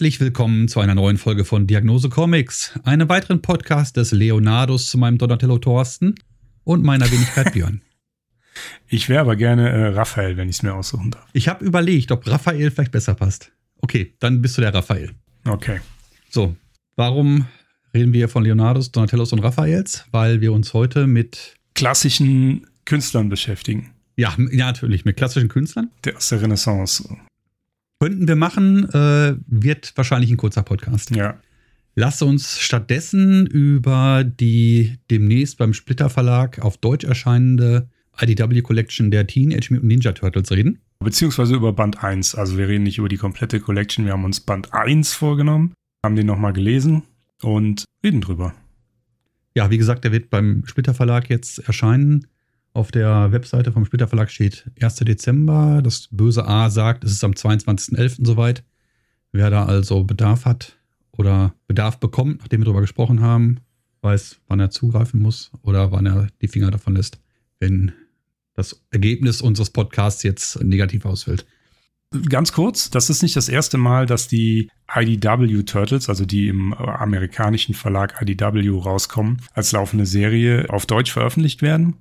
Herzlich willkommen zu einer neuen Folge von Diagnose Comics, einem weiteren Podcast des Leonardos zu meinem Donatello Thorsten und meiner Wenigkeit Björn. Ich wäre aber gerne äh, Raphael, wenn ich es mir aussuchen darf. Ich habe überlegt, ob Raphael vielleicht besser passt. Okay, dann bist du der Raphael. Okay. So, warum reden wir von Leonardos, Donatellos und Raphaels? Weil wir uns heute mit klassischen Künstlern beschäftigen. Ja, ja, natürlich, mit klassischen Künstlern. Der aus der Renaissance. Könnten wir machen, äh, wird wahrscheinlich ein kurzer Podcast. Ja. Lass uns stattdessen über die demnächst beim Splitter Verlag auf Deutsch erscheinende IDW Collection der Teenage Mutant Ninja Turtles reden. Beziehungsweise über Band 1. Also wir reden nicht über die komplette Collection, wir haben uns Band 1 vorgenommen, haben den nochmal gelesen und reden drüber. Ja, wie gesagt, der wird beim Splitter Verlag jetzt erscheinen. Auf der Webseite vom Splitter Verlag steht 1. Dezember. Das böse A sagt, es ist am 22.11. soweit. Wer da also Bedarf hat oder Bedarf bekommt, nachdem wir darüber gesprochen haben, weiß, wann er zugreifen muss oder wann er die Finger davon lässt, wenn das Ergebnis unseres Podcasts jetzt negativ ausfällt. Ganz kurz, das ist nicht das erste Mal, dass die IDW Turtles, also die im amerikanischen Verlag IDW rauskommen, als laufende Serie auf Deutsch veröffentlicht werden.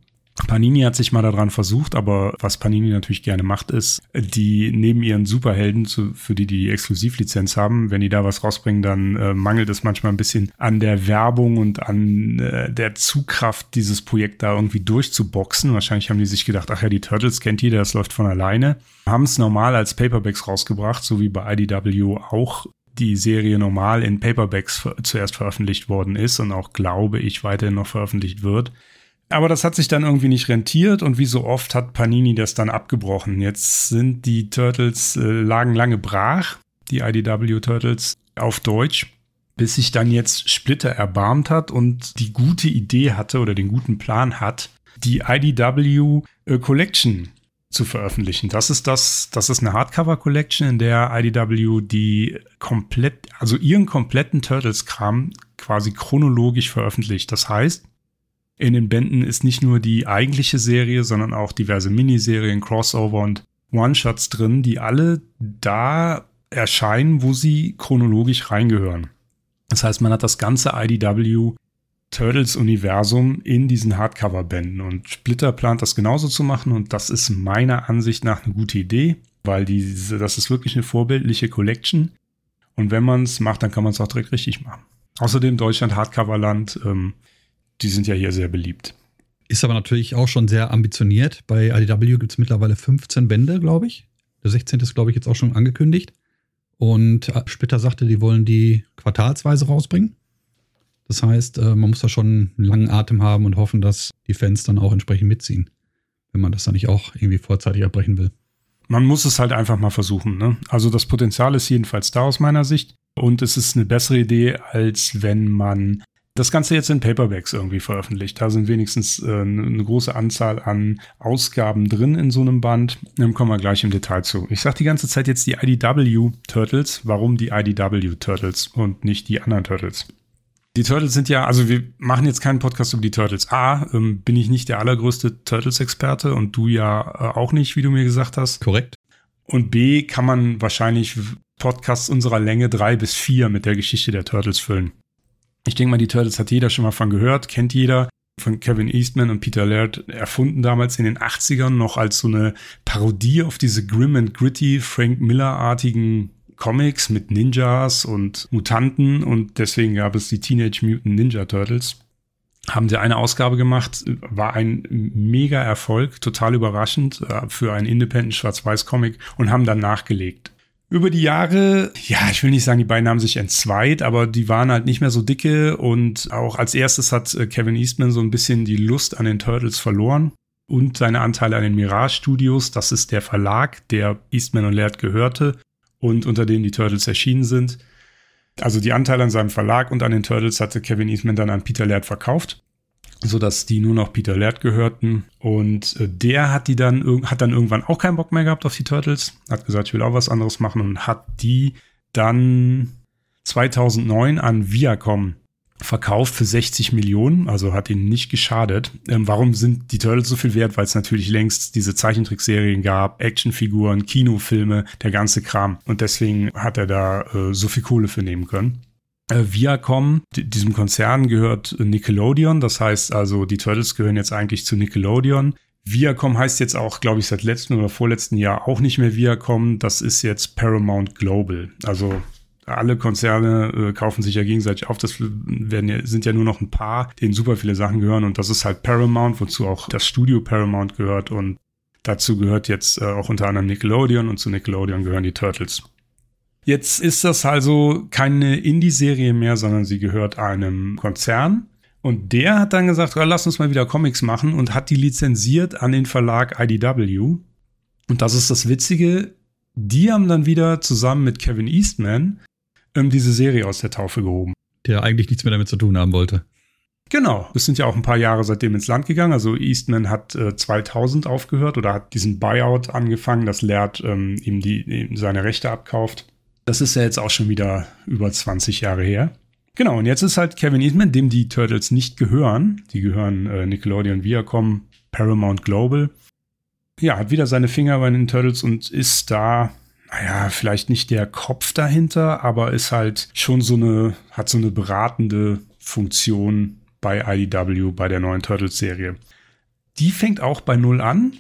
Panini hat sich mal daran versucht, aber was Panini natürlich gerne macht, ist, die neben ihren Superhelden, für die die Exklusivlizenz haben, wenn die da was rausbringen, dann äh, mangelt es manchmal ein bisschen an der Werbung und an äh, der Zugkraft, dieses Projekt da irgendwie durchzuboxen. Wahrscheinlich haben die sich gedacht, ach ja, die Turtles kennt jeder, das läuft von alleine. Haben es normal als Paperbacks rausgebracht, so wie bei IDW auch die Serie normal in Paperbacks zuerst veröffentlicht worden ist und auch, glaube ich, weiterhin noch veröffentlicht wird. Aber das hat sich dann irgendwie nicht rentiert und wie so oft hat Panini das dann abgebrochen. Jetzt sind die Turtles äh, lagen lange brach, die IDW Turtles auf Deutsch, bis sich dann jetzt Splitter erbarmt hat und die gute Idee hatte oder den guten Plan hat, die IDW äh, Collection zu veröffentlichen. Das ist das, das ist eine Hardcover Collection, in der IDW die komplett, also ihren kompletten Turtles-Kram quasi chronologisch veröffentlicht. Das heißt, in den Bänden ist nicht nur die eigentliche Serie, sondern auch diverse Miniserien, Crossover und One-Shots drin, die alle da erscheinen, wo sie chronologisch reingehören. Das heißt, man hat das ganze IDW Turtles-Universum in diesen Hardcover-Bänden und Splitter plant das genauso zu machen und das ist meiner Ansicht nach eine gute Idee, weil diese, das ist wirklich eine vorbildliche Collection und wenn man es macht, dann kann man es auch direkt richtig machen. Außerdem Deutschland Hardcover-Land, ähm, die sind ja hier sehr beliebt. Ist aber natürlich auch schon sehr ambitioniert. Bei IDW gibt es mittlerweile 15 Bände, glaube ich. Der 16. ist, glaube ich, jetzt auch schon angekündigt. Und äh, Splitter sagte, die wollen die quartalsweise rausbringen. Das heißt, äh, man muss da schon einen langen Atem haben und hoffen, dass die Fans dann auch entsprechend mitziehen, wenn man das dann nicht auch irgendwie vorzeitig abbrechen will. Man muss es halt einfach mal versuchen. Ne? Also das Potenzial ist jedenfalls da aus meiner Sicht. Und es ist eine bessere Idee, als wenn man das Ganze jetzt in Paperbacks irgendwie veröffentlicht. Da sind wenigstens äh, eine große Anzahl an Ausgaben drin in so einem Band. Dann kommen wir gleich im Detail zu. Ich sage die ganze Zeit jetzt die IDW Turtles. Warum die IDW Turtles und nicht die anderen Turtles? Die Turtles sind ja, also wir machen jetzt keinen Podcast über die Turtles. A, ähm, bin ich nicht der allergrößte Turtles-Experte und du ja äh, auch nicht, wie du mir gesagt hast. Korrekt. Und B, kann man wahrscheinlich Podcasts unserer Länge drei bis vier mit der Geschichte der Turtles füllen. Ich denke mal, die Turtles hat jeder schon mal von gehört, kennt jeder. Von Kevin Eastman und Peter Laird erfunden damals in den 80ern noch als so eine Parodie auf diese grim and gritty Frank Miller-artigen Comics mit Ninjas und Mutanten und deswegen gab es die Teenage Mutant Ninja Turtles. Haben sie eine Ausgabe gemacht, war ein mega Erfolg, total überraschend äh, für einen Independent Schwarz-Weiß-Comic und haben dann nachgelegt über die Jahre, ja, ich will nicht sagen, die beiden haben sich entzweit, aber die waren halt nicht mehr so dicke und auch als erstes hat äh, Kevin Eastman so ein bisschen die Lust an den Turtles verloren und seine Anteile an den Mirage Studios. Das ist der Verlag, der Eastman und Laird gehörte und unter dem die Turtles erschienen sind. Also die Anteile an seinem Verlag und an den Turtles hatte Kevin Eastman dann an Peter Laird verkauft so dass die nur noch Peter Laird gehörten. Und äh, der hat die dann, hat dann irgendwann auch keinen Bock mehr gehabt auf die Turtles, hat gesagt, ich will auch was anderes machen und hat die dann 2009 an Viacom verkauft für 60 Millionen, also hat ihn nicht geschadet. Ähm, warum sind die Turtles so viel wert? Weil es natürlich längst diese Zeichentrickserien gab, Actionfiguren, Kinofilme, der ganze Kram. Und deswegen hat er da äh, so viel Kohle für nehmen können. Äh, Viacom, diesem Konzern gehört Nickelodeon, das heißt also, die Turtles gehören jetzt eigentlich zu Nickelodeon. Viacom heißt jetzt auch, glaube ich, seit letztem oder vorletzten Jahr auch nicht mehr Viacom, das ist jetzt Paramount Global. Also alle Konzerne äh, kaufen sich ja gegenseitig auf. Das werden ja, sind ja nur noch ein paar, denen super viele Sachen gehören. Und das ist halt Paramount, wozu auch das Studio Paramount gehört. Und dazu gehört jetzt äh, auch unter anderem Nickelodeon und zu Nickelodeon gehören die Turtles. Jetzt ist das also keine Indie-Serie mehr, sondern sie gehört einem Konzern. Und der hat dann gesagt, oh, lass uns mal wieder Comics machen und hat die lizenziert an den Verlag IDW. Und das ist das Witzige, die haben dann wieder zusammen mit Kevin Eastman ähm, diese Serie aus der Taufe gehoben. Der eigentlich nichts mehr damit zu tun haben wollte. Genau, das sind ja auch ein paar Jahre seitdem ins Land gegangen. Also Eastman hat äh, 2000 aufgehört oder hat diesen Buyout angefangen, dass Laird ähm, ihm, die, ihm seine Rechte abkauft. Das ist ja jetzt auch schon wieder über 20 Jahre her. Genau, und jetzt ist halt Kevin Eastman, dem die Turtles nicht gehören. Die gehören äh, Nickelodeon, Viacom, Paramount Global. Ja, hat wieder seine Finger bei den Turtles und ist da naja, vielleicht nicht der Kopf dahinter, aber ist halt schon so eine, hat so eine beratende Funktion bei IDW, bei der neuen Turtles-Serie. Die fängt auch bei Null an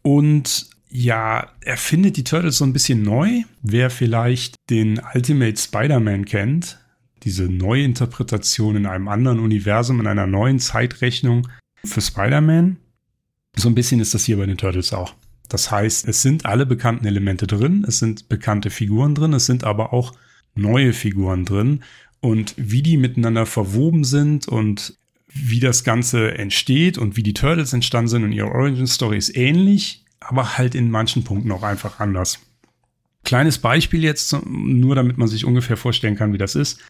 und ja, er findet die Turtles so ein bisschen neu. Wer vielleicht den Ultimate Spider-Man kennt, diese Neuinterpretation in einem anderen Universum, in einer neuen Zeitrechnung für Spider-Man, so ein bisschen ist das hier bei den Turtles auch. Das heißt, es sind alle bekannten Elemente drin, es sind bekannte Figuren drin, es sind aber auch neue Figuren drin. Und wie die miteinander verwoben sind und wie das Ganze entsteht und wie die Turtles entstanden sind und ihre Origin Story ist ähnlich, aber halt in manchen Punkten auch einfach anders. Kleines Beispiel jetzt, nur damit man sich ungefähr vorstellen kann, wie das ist.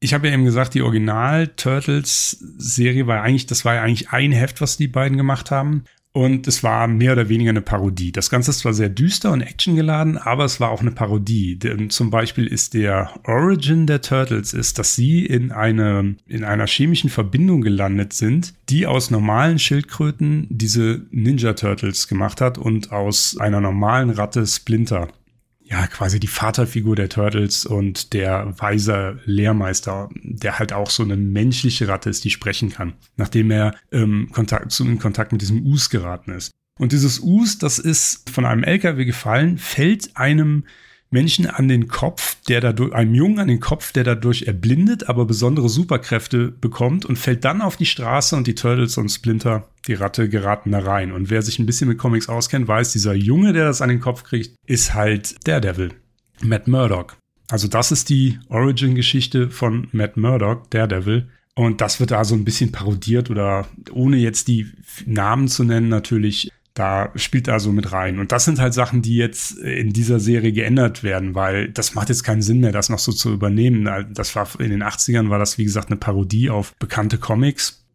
Ich habe ja eben gesagt, die Original Turtles Serie war eigentlich, das war ja eigentlich ein Heft, was die beiden gemacht haben. Und es war mehr oder weniger eine Parodie. Das Ganze ist zwar sehr düster und actiongeladen, aber es war auch eine Parodie. Denn zum Beispiel ist der Origin der Turtles ist, dass sie in, eine, in einer chemischen Verbindung gelandet sind, die aus normalen Schildkröten diese Ninja Turtles gemacht hat und aus einer normalen Ratte Splinter ja, quasi die Vaterfigur der Turtles und der weise Lehrmeister, der halt auch so eine menschliche Ratte ist, die sprechen kann, nachdem er ähm, Kontakt, zu, in Kontakt mit diesem Us geraten ist. Und dieses Us, das ist von einem LKW gefallen, fällt einem Menschen an den Kopf, der dadurch, einem Jungen an den Kopf, der dadurch erblindet, aber besondere Superkräfte bekommt und fällt dann auf die Straße und die Turtles und Splinter, die Ratte, geraten da rein. Und wer sich ein bisschen mit Comics auskennt, weiß, dieser Junge, der das an den Kopf kriegt, ist halt Daredevil. Matt Murdock. Also das ist die Origin-Geschichte von Matt Murdock, Daredevil. Und das wird da so ein bisschen parodiert oder ohne jetzt die Namen zu nennen, natürlich da spielt er so mit rein. Und das sind halt Sachen, die jetzt in dieser Serie geändert werden, weil das macht jetzt keinen Sinn mehr, das noch so zu übernehmen. Das war in den 80ern war das, wie gesagt, eine Parodie auf bekannte Comics.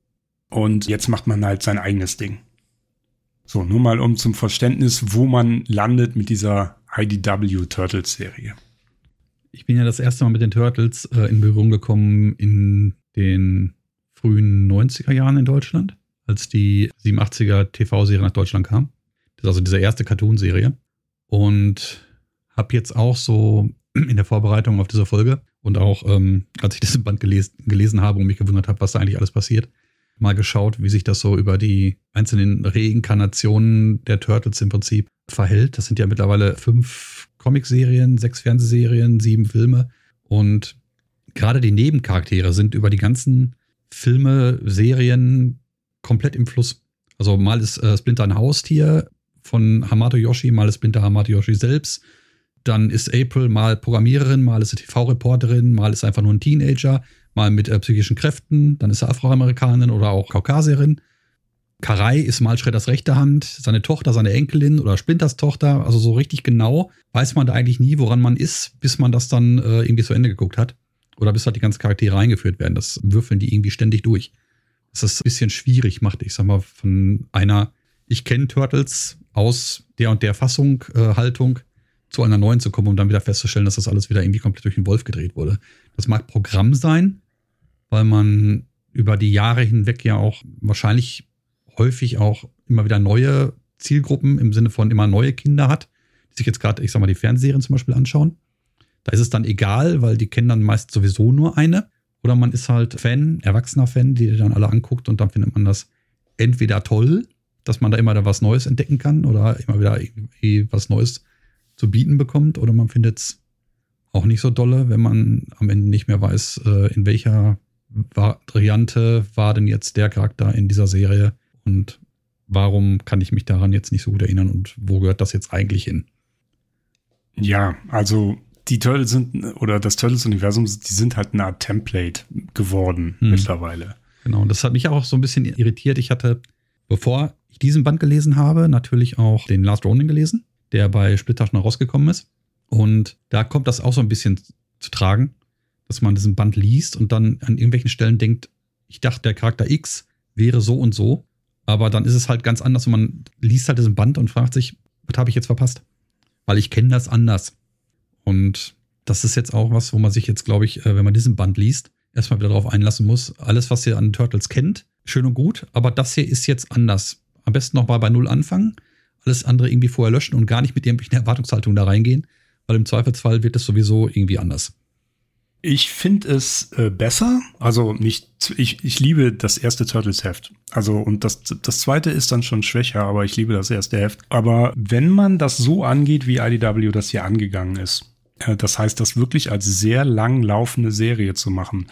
Und jetzt macht man halt sein eigenes Ding. So, nur mal um zum Verständnis, wo man landet mit dieser IDW Turtles Serie. Ich bin ja das erste Mal mit den Turtles äh, in Berührung gekommen in den frühen 90er Jahren in Deutschland als die 87er TV-Serie nach Deutschland kam. Das ist also diese erste Cartoon-Serie. Und habe jetzt auch so in der Vorbereitung auf diese Folge und auch ähm, als ich das Band gelesen, gelesen habe und mich gewundert habe, was da eigentlich alles passiert, mal geschaut, wie sich das so über die einzelnen Reinkarnationen der Turtles im Prinzip verhält. Das sind ja mittlerweile fünf Comicserien, sechs Fernsehserien, sieben Filme und gerade die Nebencharaktere sind über die ganzen Filme, Serien, komplett im Fluss. Also mal ist äh, Splinter ein Haustier von Hamato Yoshi, mal ist Splinter Hamato Yoshi selbst. Dann ist April mal Programmiererin, mal ist sie TV-Reporterin, mal ist einfach nur ein Teenager, mal mit äh, psychischen Kräften, dann ist er Afroamerikanerin oder auch Kaukasierin. Karai ist mal Schredders rechte Hand, seine Tochter, seine Enkelin oder Splinters Tochter. Also so richtig genau weiß man da eigentlich nie, woran man ist, bis man das dann äh, irgendwie zu Ende geguckt hat. Oder bis halt die ganzen Charaktere eingeführt werden. Das würfeln die irgendwie ständig durch dass das ein bisschen schwierig macht. Ich sag mal, von einer, ich kenne Turtles aus der und der Fassung, äh, Haltung zu einer neuen zu kommen, um dann wieder festzustellen, dass das alles wieder irgendwie komplett durch den Wolf gedreht wurde. Das mag Programm sein, weil man über die Jahre hinweg ja auch wahrscheinlich häufig auch immer wieder neue Zielgruppen im Sinne von immer neue Kinder hat, die sich jetzt gerade, ich sag mal, die Fernsehserien zum Beispiel anschauen. Da ist es dann egal, weil die kennen dann meist sowieso nur eine. Oder man ist halt Fan, erwachsener Fan, die dann alle anguckt und dann findet man das entweder toll, dass man da immer da was Neues entdecken kann oder immer wieder was Neues zu bieten bekommt, oder man findet es auch nicht so dolle, wenn man am Ende nicht mehr weiß, äh, in welcher Variante war denn jetzt der Charakter in dieser Serie und warum kann ich mich daran jetzt nicht so gut erinnern und wo gehört das jetzt eigentlich hin? Ja, also die Turtles sind, oder das Turtles-Universum, die sind halt eine Art Template geworden hm. mittlerweile. Genau, und das hat mich auch so ein bisschen irritiert. Ich hatte, bevor ich diesen Band gelesen habe, natürlich auch den Last Ronin gelesen, der bei Splitter schon rausgekommen ist. Und da kommt das auch so ein bisschen zu tragen, dass man diesen Band liest und dann an irgendwelchen Stellen denkt, ich dachte, der Charakter X wäre so und so, aber dann ist es halt ganz anders und man liest halt diesen Band und fragt sich, was habe ich jetzt verpasst? Weil ich kenne das anders. Und das ist jetzt auch was, wo man sich jetzt, glaube ich, äh, wenn man diesen Band liest, erstmal wieder darauf einlassen muss. Alles, was ihr an Turtles kennt, schön und gut, aber das hier ist jetzt anders. Am besten nochmal bei Null anfangen, alles andere irgendwie vorher löschen und gar nicht mit irgendwelchen Erwartungshaltungen da reingehen, weil im Zweifelsfall wird es sowieso irgendwie anders. Ich finde es äh, besser. Also nicht, ich, ich liebe das erste Turtles-Heft. Also, und das, das zweite ist dann schon schwächer, aber ich liebe das erste Heft. Aber wenn man das so angeht, wie IDW das hier angegangen ist, das heißt, das wirklich als sehr lang laufende Serie zu machen,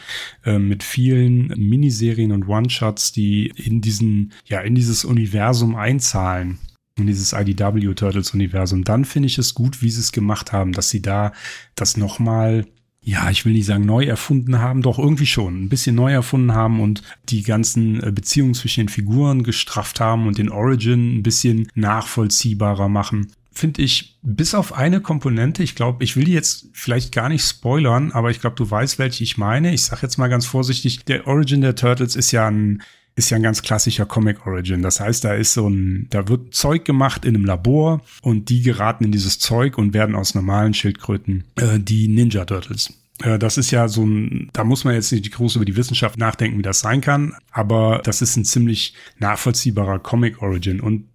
äh, mit vielen Miniserien und One-Shots, die in diesen, ja, in dieses Universum einzahlen, in dieses IDW Turtles Universum, dann finde ich es gut, wie sie es gemacht haben, dass sie da das nochmal ja, ich will nicht sagen neu erfunden haben, doch irgendwie schon ein bisschen neu erfunden haben und die ganzen äh, Beziehungen zwischen den Figuren gestrafft haben und den Origin ein bisschen nachvollziehbarer machen. Finde ich, bis auf eine Komponente, ich glaube, ich will die jetzt vielleicht gar nicht spoilern, aber ich glaube, du weißt, welche ich meine. Ich sage jetzt mal ganz vorsichtig, der Origin der Turtles ist ja ein ist ja ein ganz klassischer Comic Origin. Das heißt, da ist so ein, da wird Zeug gemacht in einem Labor und die geraten in dieses Zeug und werden aus normalen Schildkröten äh, die Ninja Turtles. Äh, das ist ja so ein, da muss man jetzt nicht groß über die Wissenschaft nachdenken, wie das sein kann, aber das ist ein ziemlich nachvollziehbarer Comic Origin und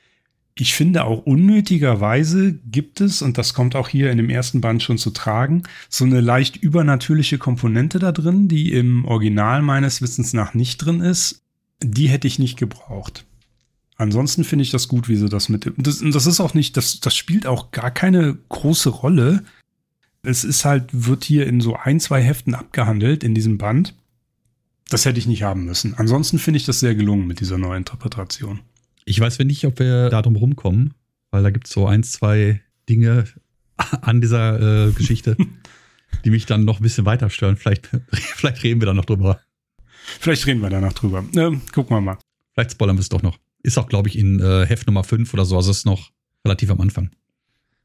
ich finde auch unnötigerweise gibt es, und das kommt auch hier in dem ersten Band schon zu tragen, so eine leicht übernatürliche Komponente da drin, die im Original meines Wissens nach nicht drin ist die hätte ich nicht gebraucht. Ansonsten finde ich das gut, wie sie das mit. Das, das ist auch nicht, das, das spielt auch gar keine große Rolle. Es ist halt, wird hier in so ein, zwei Heften abgehandelt in diesem Band. Das hätte ich nicht haben müssen. Ansonsten finde ich das sehr gelungen mit dieser neuen Interpretation. Ich weiß nicht, ob wir da drum rumkommen, weil da gibt es so ein, zwei Dinge an dieser äh, Geschichte, die mich dann noch ein bisschen weiter stören. Vielleicht, vielleicht reden wir da noch drüber. Vielleicht reden wir danach drüber. Äh, gucken wir mal. Vielleicht spoilern wir es doch noch. Ist auch, glaube ich, in äh, Heft Nummer 5 oder so. Also ist noch relativ am Anfang.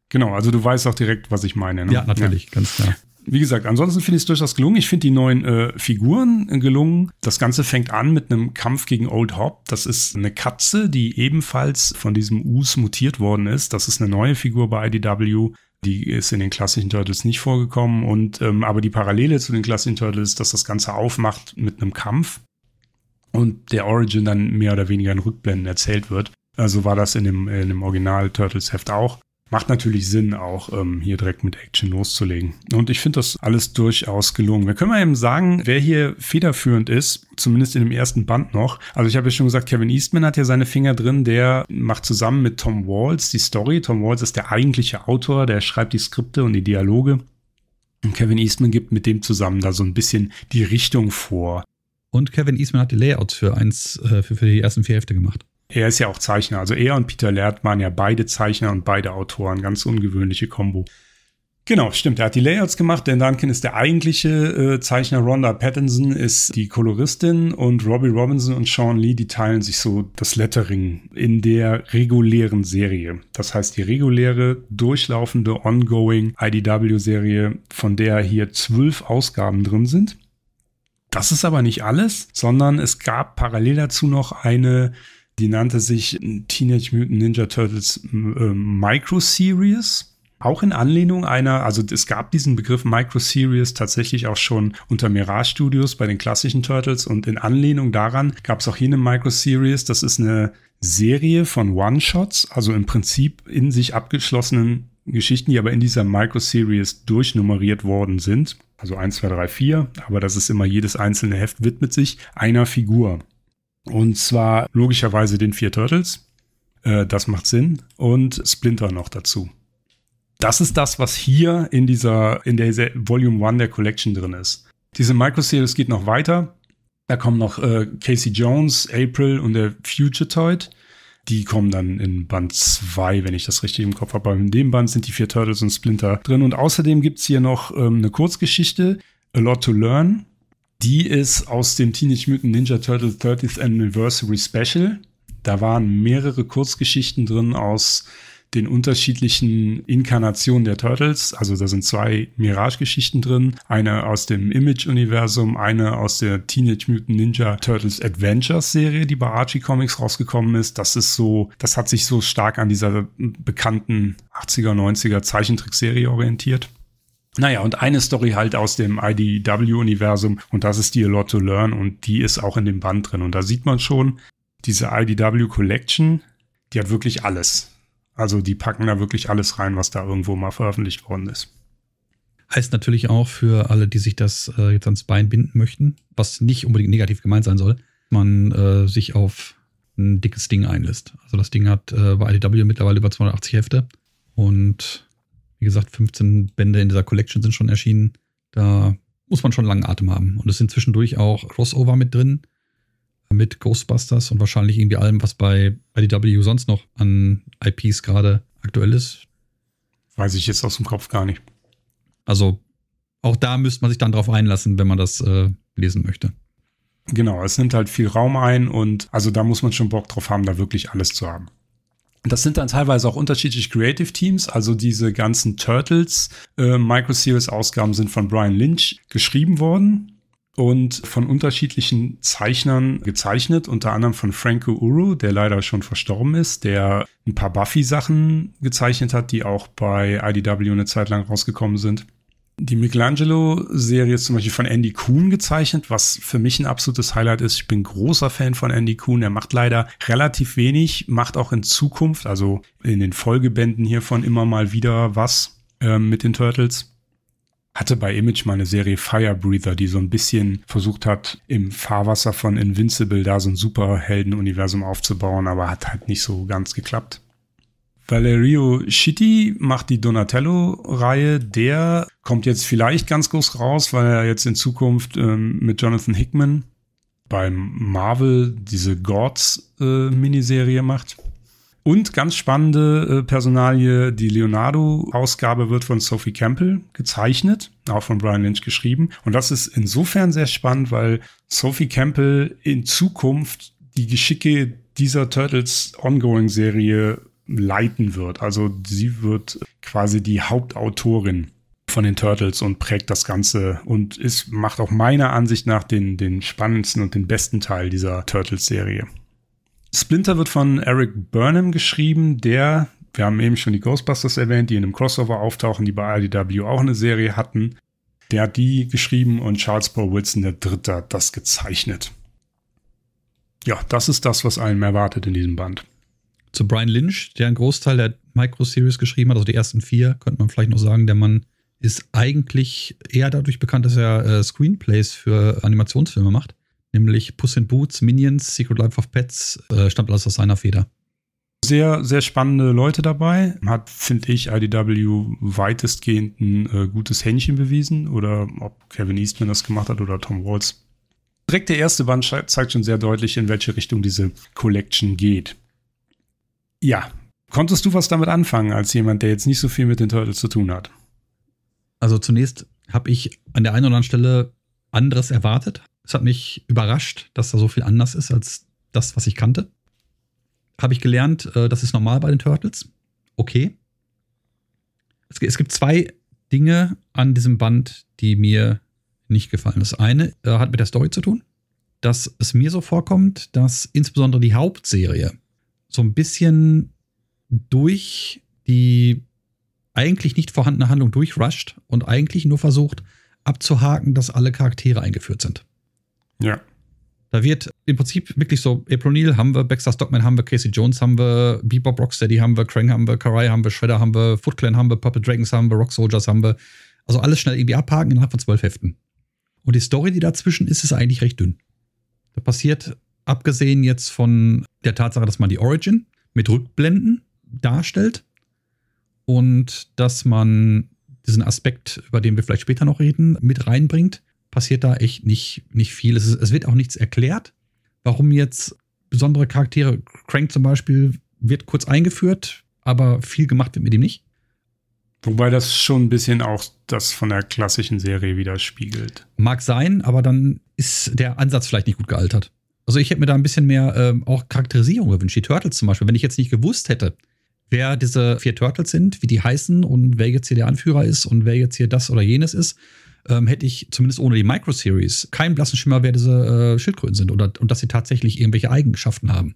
Genau, also du weißt auch direkt, was ich meine. Ne? Ja, natürlich, ja. ganz klar. Wie gesagt, ansonsten finde ich es durchaus gelungen. Ich finde die neuen äh, Figuren gelungen. Das Ganze fängt an mit einem Kampf gegen Old Hop. Das ist eine Katze, die ebenfalls von diesem Us mutiert worden ist. Das ist eine neue Figur bei IDW. Die ist in den klassischen Turtles nicht vorgekommen und ähm, aber die Parallele zu den klassischen Turtles ist, dass das Ganze aufmacht mit einem Kampf und der Origin dann mehr oder weniger in Rückblenden erzählt wird. Also war das in dem, in dem Original Turtles Heft auch. Macht natürlich Sinn, auch ähm, hier direkt mit Action loszulegen. Und ich finde das alles durchaus gelungen. Wir können mal eben sagen, wer hier federführend ist, zumindest in dem ersten Band noch. Also ich habe ja schon gesagt, Kevin Eastman hat ja seine Finger drin. Der macht zusammen mit Tom Walls die Story. Tom Walls ist der eigentliche Autor, der schreibt die Skripte und die Dialoge. Und Kevin Eastman gibt mit dem zusammen da so ein bisschen die Richtung vor. Und Kevin Eastman hat die Layouts für eins, äh, für, für die ersten vier Hefte gemacht. Er ist ja auch Zeichner. Also er und Peter Laird waren ja beide Zeichner und beide Autoren. Ganz ungewöhnliche Kombo. Genau, stimmt. Er hat die Layouts gemacht. Dan Duncan ist der eigentliche äh, Zeichner. Rhonda Pattinson ist die Koloristin und Robbie Robinson und Sean Lee, die teilen sich so das Lettering in der regulären Serie. Das heißt, die reguläre, durchlaufende, ongoing IDW-Serie, von der hier zwölf Ausgaben drin sind. Das ist aber nicht alles, sondern es gab parallel dazu noch eine die nannte sich Teenage Mutant Ninja Turtles äh, Micro Series. Auch in Anlehnung einer, also es gab diesen Begriff Micro Series tatsächlich auch schon unter Mirage Studios bei den klassischen Turtles und in Anlehnung daran gab es auch hier eine Micro Series. Das ist eine Serie von One-Shots, also im Prinzip in sich abgeschlossenen Geschichten, die aber in dieser Micro Series durchnummeriert worden sind. Also 1, 2, 3, 4, aber das ist immer jedes einzelne Heft widmet sich einer Figur. Und zwar logischerweise den vier Turtles. Äh, das macht Sinn. Und Splinter noch dazu. Das ist das, was hier in dieser, in der Volume 1 der Collection drin ist. Diese Micro-Series geht noch weiter. Da kommen noch äh, Casey Jones, April und der Fugitoid. Die kommen dann in Band 2, wenn ich das richtig im Kopf habe. in dem Band sind die vier Turtles und Splinter drin. Und außerdem gibt's hier noch ähm, eine Kurzgeschichte, A Lot to Learn. Die ist aus dem Teenage Mutant Ninja Turtles 30th Anniversary Special. Da waren mehrere Kurzgeschichten drin aus den unterschiedlichen Inkarnationen der Turtles. Also da sind zwei Mirage-Geschichten drin. Eine aus dem Image-Universum, eine aus der Teenage Mutant Ninja Turtles Adventures Serie, die bei Archie Comics rausgekommen ist. Das ist so, das hat sich so stark an dieser bekannten 80er, 90er Zeichentrickserie orientiert. Naja, und eine Story halt aus dem IDW-Universum und das ist die A Lot to Learn und die ist auch in dem Band drin. Und da sieht man schon, diese IDW Collection, die hat wirklich alles. Also die packen da wirklich alles rein, was da irgendwo mal veröffentlicht worden ist. Heißt natürlich auch für alle, die sich das äh, jetzt ans Bein binden möchten, was nicht unbedingt negativ gemeint sein soll, man äh, sich auf ein dickes Ding einlässt. Also das Ding hat äh, bei IDW mittlerweile über 280 Hefte und wie gesagt, 15 Bände in dieser Collection sind schon erschienen. Da muss man schon langen Atem haben. Und es sind zwischendurch auch Crossover mit drin mit Ghostbusters und wahrscheinlich irgendwie allem, was bei IDW sonst noch an IPs gerade aktuell ist. Weiß ich jetzt aus dem Kopf gar nicht. Also auch da müsste man sich dann drauf einlassen, wenn man das äh, lesen möchte. Genau, es nimmt halt viel Raum ein und also da muss man schon Bock drauf haben, da wirklich alles zu haben. Das sind dann teilweise auch unterschiedliche Creative Teams. Also diese ganzen Turtles äh, Micro Series Ausgaben sind von Brian Lynch geschrieben worden und von unterschiedlichen Zeichnern gezeichnet, unter anderem von Franco Uru, der leider schon verstorben ist, der ein paar Buffy-Sachen gezeichnet hat, die auch bei IDW eine Zeit lang rausgekommen sind. Die Michelangelo-Serie ist zum Beispiel von Andy Kuhn gezeichnet, was für mich ein absolutes Highlight ist. Ich bin großer Fan von Andy Kuhn. Er macht leider relativ wenig, macht auch in Zukunft, also in den Folgebänden hiervon immer mal wieder was äh, mit den Turtles hatte bei Image mal eine Serie Fire Breather, die so ein bisschen versucht hat, im Fahrwasser von Invincible da so ein Superhelden-Universum aufzubauen, aber hat halt nicht so ganz geklappt. Valerio Schitti macht die Donatello-Reihe. Der kommt jetzt vielleicht ganz groß raus, weil er jetzt in Zukunft ähm, mit Jonathan Hickman beim Marvel diese Gods-Miniserie äh, macht. Und ganz spannende äh, Personalie, die Leonardo-Ausgabe wird von Sophie Campbell gezeichnet, auch von Brian Lynch geschrieben. Und das ist insofern sehr spannend, weil Sophie Campbell in Zukunft die Geschicke dieser Turtles Ongoing-Serie leiten wird. Also sie wird quasi die Hauptautorin von den Turtles und prägt das Ganze und ist, macht auch meiner Ansicht nach den, den spannendsten und den besten Teil dieser Turtles-Serie. Splinter wird von Eric Burnham geschrieben, der, wir haben eben schon die Ghostbusters erwähnt, die in einem Crossover auftauchen, die bei IDW auch eine Serie hatten. Der hat die geschrieben und Charles Paul Wilson, der Dritte, hat das gezeichnet. Ja, das ist das, was einen erwartet in diesem Band. Zu Brian Lynch, der einen Großteil der Micro-Series geschrieben hat, also die ersten vier, könnte man vielleicht noch sagen, der Mann ist eigentlich eher dadurch bekannt, dass er äh, Screenplays für Animationsfilme macht nämlich Puss in Boots, Minions, Secret Life of Pets, äh, stammt alles aus seiner Feder. Sehr, sehr spannende Leute dabei. Hat, finde ich, IDW weitestgehend ein äh, gutes Händchen bewiesen. Oder ob Kevin Eastman das gemacht hat oder Tom Waltz. Direkt der erste Band zeigt schon sehr deutlich, in welche Richtung diese Collection geht. Ja, konntest du was damit anfangen, als jemand, der jetzt nicht so viel mit den Turtles zu tun hat? Also zunächst habe ich an der einen oder anderen Stelle anderes erwartet. Es hat mich überrascht, dass da so viel anders ist als das, was ich kannte. Habe ich gelernt, äh, das ist normal bei den Turtles. Okay. Es, gibt zwei Dinge an diesem Band, die mir nicht gefallen. Das eine äh, hat mit der Story zu tun, dass es mir so vorkommt, dass insbesondere die Hauptserie so ein bisschen durch die eigentlich nicht vorhandene Handlung durchrusht und eigentlich nur versucht abzuhaken, dass alle Charaktere eingeführt sind. Ja. Da wird im Prinzip wirklich so, April Neal haben wir, Baxter Stockman haben wir, Casey Jones haben wir, Bebop Rocksteady haben wir, Krang haben wir, Karai haben wir, Shredder haben wir, Foot Clan haben wir, Purple Dragons haben wir, Rock Soldiers haben wir. Also alles schnell irgendwie abhaken innerhalb von zwölf Heften. Und die Story, die dazwischen ist, ist eigentlich recht dünn. Da passiert, abgesehen jetzt von der Tatsache, dass man die Origin mit Rückblenden darstellt und dass man diesen Aspekt, über den wir vielleicht später noch reden, mit reinbringt, passiert da echt nicht, nicht viel. Es, ist, es wird auch nichts erklärt, warum jetzt besondere Charaktere, Crank zum Beispiel, wird kurz eingeführt, aber viel gemacht wird mit ihm nicht. Wobei das schon ein bisschen auch das von der klassischen Serie widerspiegelt. Mag sein, aber dann ist der Ansatz vielleicht nicht gut gealtert. Also ich hätte mir da ein bisschen mehr ähm, auch Charakterisierung gewünscht. Die Turtles zum Beispiel. Wenn ich jetzt nicht gewusst hätte, wer diese vier Turtles sind, wie die heißen und wer jetzt hier der Anführer ist und wer jetzt hier das oder jenes ist, ähm, hätte ich zumindest ohne die Micro-Series keinen blassen Schimmer, wer diese äh, Schildkröten sind oder, und dass sie tatsächlich irgendwelche Eigenschaften haben.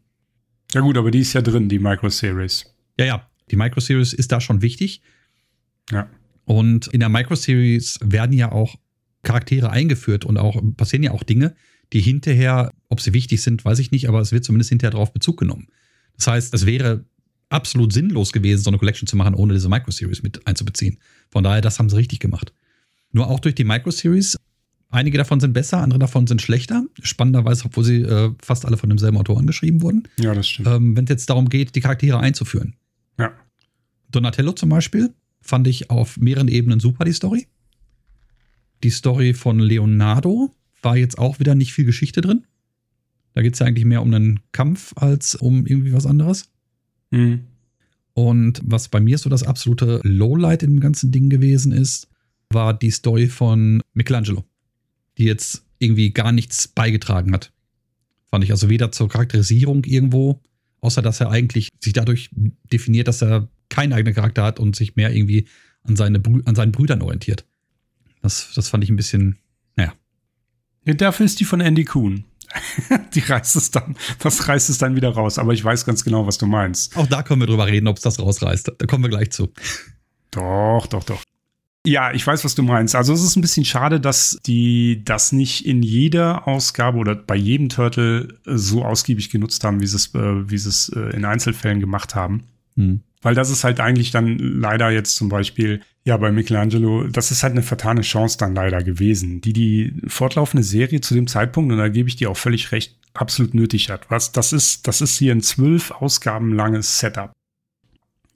Ja gut, aber die ist ja drin, die Micro-Series. Ja, ja, die Micro-Series ist da schon wichtig. Ja. Und in der Micro-Series werden ja auch Charaktere eingeführt und auch passieren ja auch Dinge, die hinterher, ob sie wichtig sind, weiß ich nicht, aber es wird zumindest hinterher darauf Bezug genommen. Das heißt, es wäre absolut sinnlos gewesen, so eine Collection zu machen, ohne diese Micro-Series mit einzubeziehen. Von daher, das haben sie richtig gemacht. Nur auch durch die Micro-Series. Einige davon sind besser, andere davon sind schlechter. Spannenderweise, obwohl sie äh, fast alle von demselben Autor angeschrieben wurden. Ja, das stimmt. Ähm, Wenn es jetzt darum geht, die Charaktere einzuführen. Ja. Donatello zum Beispiel fand ich auf mehreren Ebenen super, die Story. Die Story von Leonardo war jetzt auch wieder nicht viel Geschichte drin. Da geht es ja eigentlich mehr um einen Kampf als um irgendwie was anderes. Mhm. Und was bei mir so das absolute Lowlight in dem ganzen Ding gewesen ist, war die Story von Michelangelo, die jetzt irgendwie gar nichts beigetragen hat. Fand ich also weder zur Charakterisierung irgendwo, außer dass er eigentlich sich dadurch definiert, dass er keinen eigenen Charakter hat und sich mehr irgendwie an, seine Brü an seinen Brüdern orientiert. Das, das fand ich ein bisschen. Ja, dafür ist die von Andy Kuhn. die reißt es dann, das reißt es dann wieder raus. Aber ich weiß ganz genau, was du meinst. Auch da können wir drüber reden, ob es das rausreißt. Da kommen wir gleich zu. Doch, doch, doch. Ja, ich weiß, was du meinst. Also es ist ein bisschen schade, dass die das nicht in jeder Ausgabe oder bei jedem Turtle so ausgiebig genutzt haben, wie sie es, äh, wie sie es äh, in Einzelfällen gemacht haben. Hm. Weil das ist halt eigentlich dann leider jetzt zum Beispiel, ja, bei Michelangelo, das ist halt eine vertane Chance dann leider gewesen, die die fortlaufende Serie zu dem Zeitpunkt, und da gebe ich dir auch völlig recht, absolut nötig hat. Was, das ist, das ist hier ein zwölf Ausgaben langes Setup.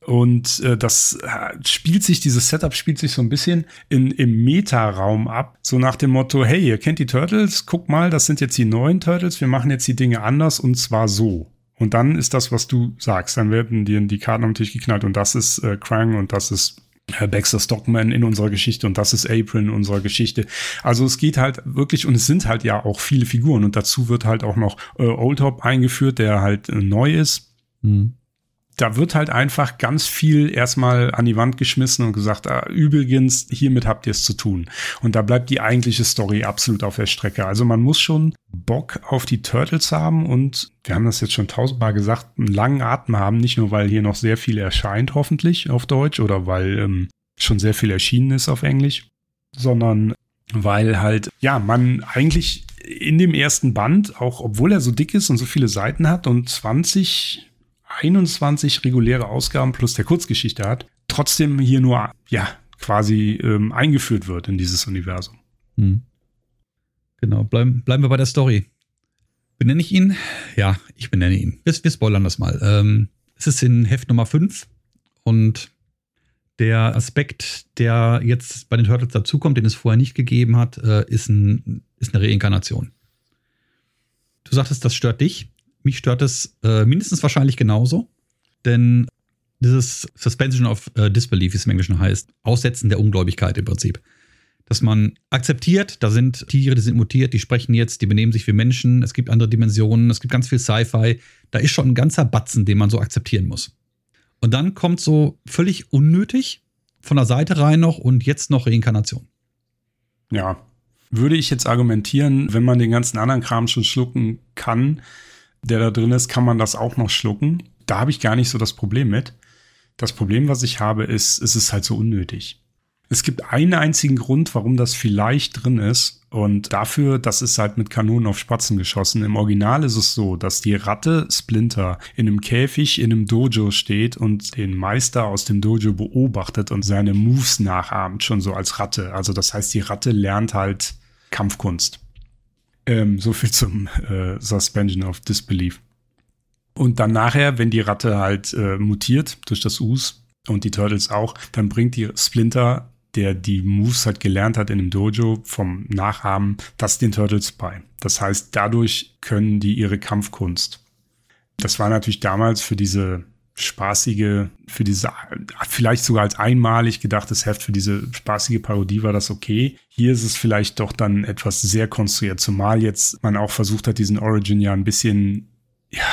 Und äh, das äh, spielt sich, dieses Setup spielt sich so ein bisschen in, im Meta-Raum ab. So nach dem Motto, hey, ihr kennt die Turtles, guck mal, das sind jetzt die neuen Turtles, wir machen jetzt die Dinge anders und zwar so. Und dann ist das, was du sagst. Dann werden dir die Karten am Tisch geknallt und das ist äh, Krang und das ist Baxter Stockman in unserer Geschichte und das ist April in unserer Geschichte. Also es geht halt wirklich und es sind halt ja auch viele Figuren und dazu wird halt auch noch äh, Old Top eingeführt, der halt äh, neu ist. Hm da wird halt einfach ganz viel erstmal an die Wand geschmissen und gesagt, ah, übrigens, hiermit habt ihr es zu tun. Und da bleibt die eigentliche Story absolut auf der Strecke. Also man muss schon Bock auf die Turtles haben und wir haben das jetzt schon tausendmal gesagt, einen langen Atem haben, nicht nur weil hier noch sehr viel erscheint, hoffentlich auf Deutsch oder weil ähm, schon sehr viel erschienen ist auf Englisch, sondern weil halt, ja, man eigentlich in dem ersten Band, auch obwohl er so dick ist und so viele Seiten hat und 20 21 reguläre Ausgaben plus der Kurzgeschichte hat, trotzdem hier nur, ja, quasi ähm, eingeführt wird in dieses Universum. Hm. Genau, bleiben, bleiben wir bei der Story. Benenne ich ihn? Ja, ich benenne ihn. Wir, wir spoilern das mal. Ähm, es ist in Heft Nummer 5 und der Aspekt, der jetzt bei den Turtles dazukommt, den es vorher nicht gegeben hat, äh, ist, ein, ist eine Reinkarnation. Du sagtest, das stört dich. Mich stört es äh, mindestens wahrscheinlich genauso, denn dieses Suspension of äh, Disbelief, wie es im Englischen heißt, Aussetzen der Ungläubigkeit im Prinzip. Dass man akzeptiert, da sind Tiere, die sind mutiert, die sprechen jetzt, die benehmen sich wie Menschen, es gibt andere Dimensionen, es gibt ganz viel Sci-Fi. Da ist schon ein ganzer Batzen, den man so akzeptieren muss. Und dann kommt so völlig unnötig von der Seite rein noch und jetzt noch Reinkarnation. Ja, würde ich jetzt argumentieren, wenn man den ganzen anderen Kram schon schlucken kann, der da drin ist, kann man das auch noch schlucken. Da habe ich gar nicht so das Problem mit. Das Problem, was ich habe, ist, es ist halt so unnötig. Es gibt einen einzigen Grund, warum das vielleicht drin ist. Und dafür, das ist halt mit Kanonen auf Spatzen geschossen. Im Original ist es so, dass die Ratte Splinter in einem Käfig in einem Dojo steht und den Meister aus dem Dojo beobachtet und seine Moves nachahmt, schon so als Ratte. Also das heißt, die Ratte lernt halt Kampfkunst. Ähm, so viel zum äh, Suspension of Disbelief. Und dann nachher, wenn die Ratte halt äh, mutiert durch das Us und die Turtles auch, dann bringt die Splinter der die Moves halt gelernt hat in dem Dojo vom Nachahmen, das den Turtles bei. Das heißt, dadurch können die ihre Kampfkunst. Das war natürlich damals für diese spaßige, für diese, vielleicht sogar als einmalig gedachtes Heft, für diese spaßige Parodie war das okay. Hier ist es vielleicht doch dann etwas sehr konstruiert, zumal jetzt man auch versucht hat, diesen Origin ja ein bisschen, ja,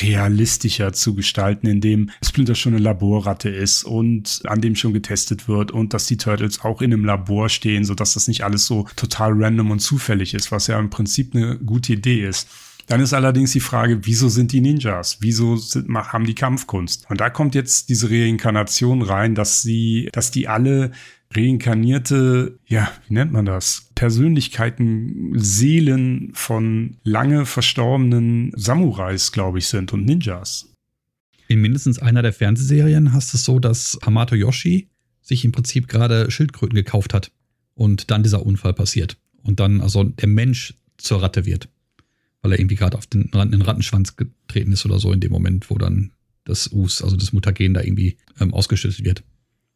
realistischer zu gestalten, indem Splinter schon eine Laborratte ist und an dem schon getestet wird und dass die Turtles auch in einem Labor stehen, sodass das nicht alles so total random und zufällig ist, was ja im Prinzip eine gute Idee ist. Dann ist allerdings die Frage, wieso sind die Ninjas? Wieso sind, haben die Kampfkunst? Und da kommt jetzt diese Reinkarnation rein, dass sie, dass die alle reinkarnierte, ja, wie nennt man das? Persönlichkeiten, Seelen von lange verstorbenen Samurais, glaube ich, sind und Ninjas. In mindestens einer der Fernsehserien hast du es so, dass Hamato Yoshi sich im Prinzip gerade Schildkröten gekauft hat und dann dieser Unfall passiert. Und dann also der Mensch zur Ratte wird. Weil er irgendwie gerade auf den, den Rattenschwanz getreten ist oder so in dem Moment, wo dann das Us, also das Mutagen da irgendwie ähm, ausgeschüttet wird.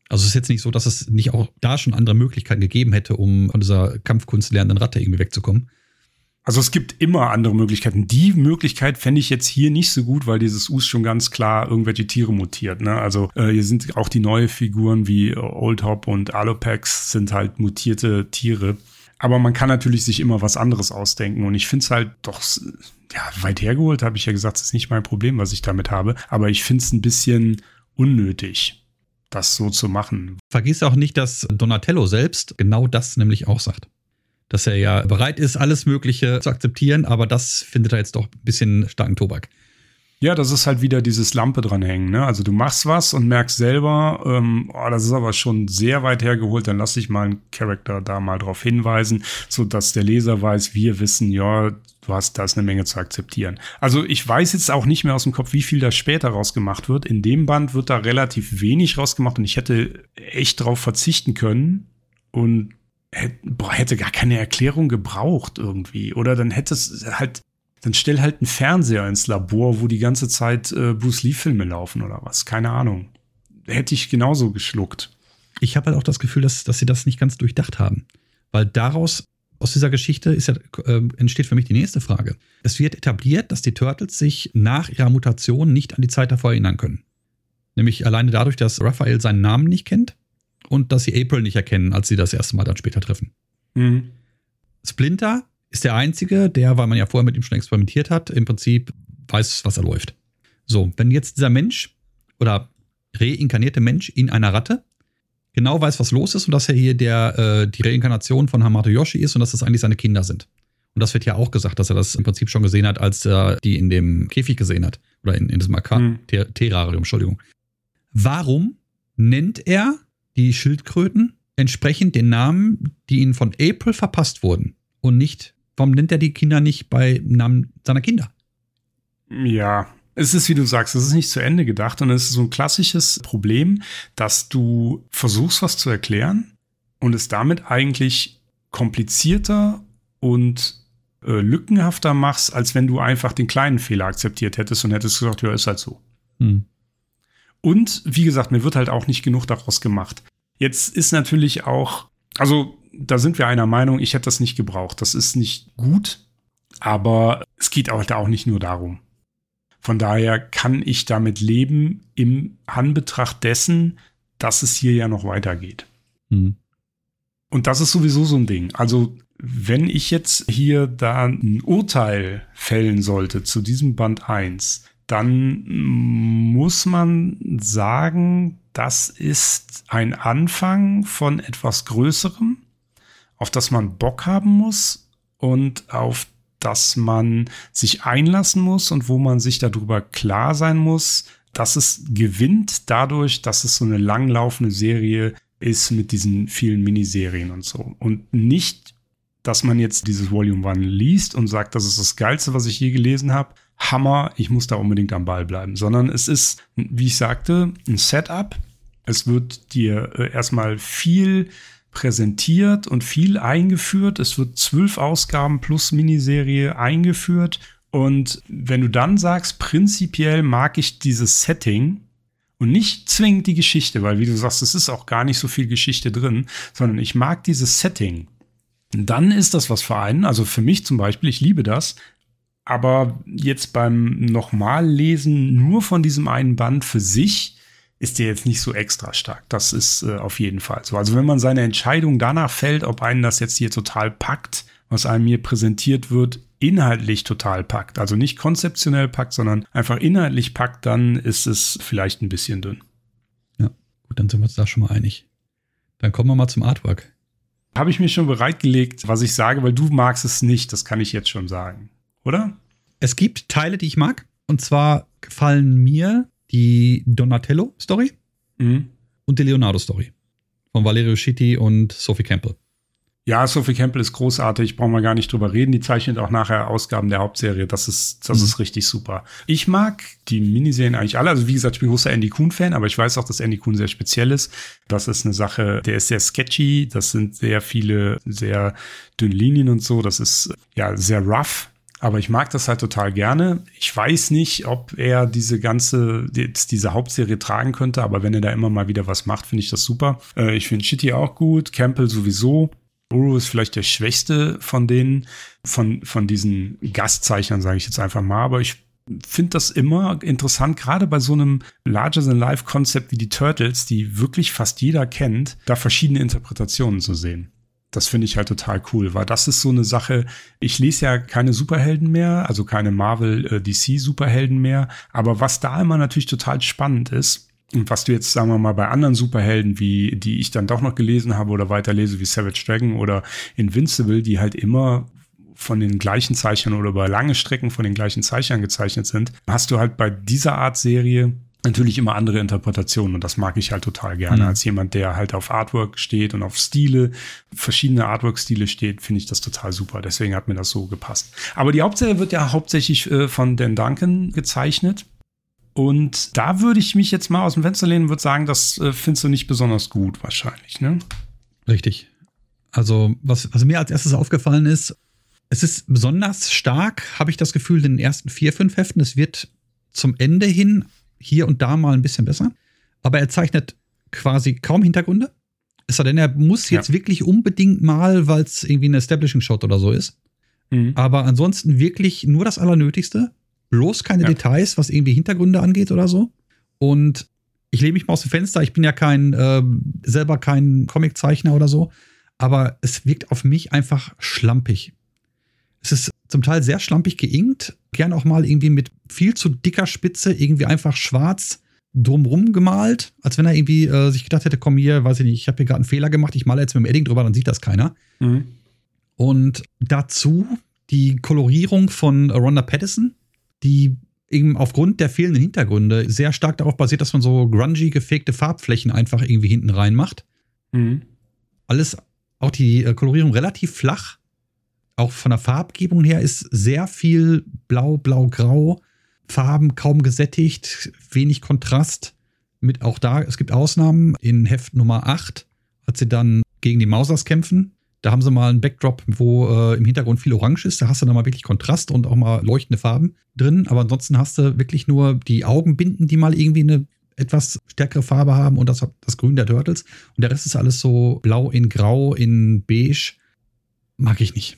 Also es ist jetzt nicht so, dass es nicht auch da schon andere Möglichkeiten gegeben hätte, um von dieser Kampfkunst lernenden Ratte irgendwie wegzukommen. Also es gibt immer andere Möglichkeiten. Die Möglichkeit fände ich jetzt hier nicht so gut, weil dieses Us schon ganz klar irgendwelche Tiere mutiert. Ne? Also äh, hier sind auch die neue Figuren wie Old Hop und Alopex sind halt mutierte Tiere. Aber man kann natürlich sich immer was anderes ausdenken. Und ich finde es halt doch, ja, weit hergeholt, habe ich ja gesagt, ist nicht mein Problem, was ich damit habe. Aber ich finde es ein bisschen unnötig das so zu machen. Vergiss auch nicht, dass Donatello selbst genau das nämlich auch sagt. Dass er ja bereit ist, alles Mögliche zu akzeptieren, aber das findet er jetzt doch ein bisschen starken Tobak. Ja, das ist halt wieder dieses Lampe dranhängen. Ne? Also du machst was und merkst selber, ähm, oh, das ist aber schon sehr weit hergeholt, dann lass dich mal einen Charakter da mal drauf hinweisen, so dass der Leser weiß, wir wissen, ja, du hast da ist eine Menge zu akzeptieren. Also ich weiß jetzt auch nicht mehr aus dem Kopf, wie viel da später rausgemacht wird. In dem Band wird da relativ wenig rausgemacht und ich hätte echt drauf verzichten können und hätte gar keine Erklärung gebraucht irgendwie. Oder dann hätte es halt dann stell halt einen Fernseher ins Labor, wo die ganze Zeit äh, Bruce Lee-Filme laufen oder was. Keine Ahnung. Hätte ich genauso geschluckt. Ich habe halt auch das Gefühl, dass, dass sie das nicht ganz durchdacht haben. Weil daraus, aus dieser Geschichte, ist ja, äh, entsteht für mich die nächste Frage. Es wird etabliert, dass die Turtles sich nach ihrer Mutation nicht an die Zeit davor erinnern können. Nämlich alleine dadurch, dass Raphael seinen Namen nicht kennt und dass sie April nicht erkennen, als sie das erste Mal dann später treffen. Mhm. Splinter ist der Einzige, der, weil man ja vorher mit ihm schon experimentiert hat, im Prinzip weiß, was er läuft. So, wenn jetzt dieser Mensch oder reinkarnierte Mensch in einer Ratte genau weiß, was los ist und dass er hier der, äh, die Reinkarnation von Hamato Yoshi ist und dass das eigentlich seine Kinder sind. Und das wird ja auch gesagt, dass er das im Prinzip schon gesehen hat, als er die in dem Käfig gesehen hat. Oder in, in diesem AK hm. Terrarium, Entschuldigung. Warum nennt er die Schildkröten entsprechend den Namen, die ihnen von April verpasst wurden und nicht Warum nennt er die Kinder nicht bei Namen seiner Kinder? Ja, es ist, wie du sagst, es ist nicht zu Ende gedacht und es ist so ein klassisches Problem, dass du versuchst, was zu erklären und es damit eigentlich komplizierter und äh, lückenhafter machst, als wenn du einfach den kleinen Fehler akzeptiert hättest und hättest gesagt, ja, ist halt so. Hm. Und wie gesagt, mir wird halt auch nicht genug daraus gemacht. Jetzt ist natürlich auch, also da sind wir einer Meinung, ich hätte das nicht gebraucht. Das ist nicht gut, aber es geht auch, auch nicht nur darum. Von daher kann ich damit leben im Anbetracht dessen, dass es hier ja noch weitergeht. Mhm. Und das ist sowieso so ein Ding. Also wenn ich jetzt hier da ein Urteil fällen sollte zu diesem Band 1, dann muss man sagen, das ist ein Anfang von etwas Größerem auf das man Bock haben muss und auf das man sich einlassen muss und wo man sich darüber klar sein muss, dass es gewinnt dadurch, dass es so eine langlaufende Serie ist mit diesen vielen Miniserien und so. Und nicht, dass man jetzt dieses Volume 1 liest und sagt, das ist das Geilste, was ich je gelesen habe. Hammer, ich muss da unbedingt am Ball bleiben. Sondern es ist, wie ich sagte, ein Setup. Es wird dir äh, erstmal viel präsentiert und viel eingeführt. Es wird zwölf Ausgaben plus Miniserie eingeführt. Und wenn du dann sagst, prinzipiell mag ich dieses Setting, und nicht zwingend die Geschichte, weil wie du sagst, es ist auch gar nicht so viel Geschichte drin, sondern ich mag dieses Setting. Dann ist das was für einen, also für mich zum Beispiel, ich liebe das, aber jetzt beim Nochmallesen nur von diesem einen Band für sich ist der jetzt nicht so extra stark. Das ist äh, auf jeden Fall so. Also wenn man seine Entscheidung danach fällt, ob einen das jetzt hier total packt, was einem hier präsentiert wird, inhaltlich total packt, also nicht konzeptionell packt, sondern einfach inhaltlich packt, dann ist es vielleicht ein bisschen dünn. Ja, gut, dann sind wir uns da schon mal einig. Dann kommen wir mal zum Artwork. Habe ich mir schon bereitgelegt, was ich sage, weil du magst es nicht, das kann ich jetzt schon sagen, oder? Es gibt Teile, die ich mag. Und zwar gefallen mir die Donatello-Story mhm. und die Leonardo-Story von Valerio Schitti und Sophie Campbell. Ja, Sophie Campbell ist großartig, brauchen wir gar nicht drüber reden. Die zeichnet auch nachher Ausgaben der Hauptserie. Das ist, das mhm. ist richtig super. Ich mag die Miniserien eigentlich alle. Also wie gesagt, ich bin großer Andy Kuhn-Fan, aber ich weiß auch, dass Andy Kuhn sehr speziell ist. Das ist eine Sache, der ist sehr sketchy. Das sind sehr viele, sehr dünne Linien und so. Das ist ja sehr rough. Aber ich mag das halt total gerne. Ich weiß nicht, ob er diese ganze, diese Hauptserie tragen könnte, aber wenn er da immer mal wieder was macht, finde ich das super. Äh, ich finde Shitty auch gut, Campbell sowieso. Uru ist vielleicht der schwächste von denen, von, von diesen Gastzeichnern, sage ich jetzt einfach mal, aber ich finde das immer interessant, gerade bei so einem Larger-than-Life-Konzept wie die Turtles, die wirklich fast jeder kennt, da verschiedene Interpretationen zu sehen. Das finde ich halt total cool, weil das ist so eine Sache, ich lese ja keine Superhelden mehr, also keine Marvel äh, DC Superhelden mehr, aber was da immer natürlich total spannend ist, und was du jetzt, sagen wir mal, bei anderen Superhelden, wie die ich dann doch noch gelesen habe oder weiterlese, wie Savage Dragon oder Invincible, die halt immer von den gleichen Zeichnern oder über lange Strecken von den gleichen Zeichnern gezeichnet sind, hast du halt bei dieser Art Serie natürlich immer andere Interpretationen und das mag ich halt total gerne. Mhm. Als jemand, der halt auf Artwork steht und auf Stile, verschiedene Artwork-Stile steht, finde ich das total super. Deswegen hat mir das so gepasst. Aber die Hauptserie wird ja hauptsächlich äh, von Dan Duncan gezeichnet. Und da würde ich mich jetzt mal aus dem Fenster lehnen und würde sagen, das äh, findest du nicht besonders gut wahrscheinlich, ne? Richtig. Also, was, was mir als erstes aufgefallen ist, es ist besonders stark, habe ich das Gefühl, in den ersten vier, fünf Heften. Es wird zum Ende hin hier und da mal ein bisschen besser. Aber er zeichnet quasi kaum Hintergründe. Es sei denn, er muss jetzt ja. wirklich unbedingt mal, weil es irgendwie ein Establishing-Shot oder so ist. Mhm. Aber ansonsten wirklich nur das Allernötigste bloß keine ja. Details, was irgendwie Hintergründe angeht oder so. Und ich lehne mich mal aus dem Fenster. Ich bin ja kein, äh, selber kein Comiczeichner oder so. Aber es wirkt auf mich einfach schlampig. Es ist zum Teil sehr schlampig geinkt. Gern auch mal irgendwie mit viel zu dicker Spitze, irgendwie einfach schwarz drumrum gemalt. Als wenn er irgendwie äh, sich gedacht hätte, komm hier, weiß ich nicht, ich habe hier gerade einen Fehler gemacht, ich male jetzt mit dem Edding drüber, dann sieht das keiner. Mhm. Und dazu die Kolorierung von Rhonda Pattison die eben aufgrund der fehlenden Hintergründe sehr stark darauf basiert, dass man so grungy gefegte Farbflächen einfach irgendwie hinten reinmacht. Mhm. Alles, auch die äh, Kolorierung relativ flach. Auch von der Farbgebung her ist sehr viel blau, blau, grau. Farben kaum gesättigt, wenig Kontrast. Mit auch da, es gibt Ausnahmen in Heft Nummer 8, als sie dann gegen die Mausers kämpfen. Da haben sie mal einen Backdrop, wo äh, im Hintergrund viel Orange ist. Da hast du dann mal wirklich Kontrast und auch mal leuchtende Farben drin. Aber ansonsten hast du wirklich nur die Augenbinden, die mal irgendwie eine etwas stärkere Farbe haben und das, das Grün der Turtles. Und der Rest ist alles so blau in grau, in beige. Mag ich nicht.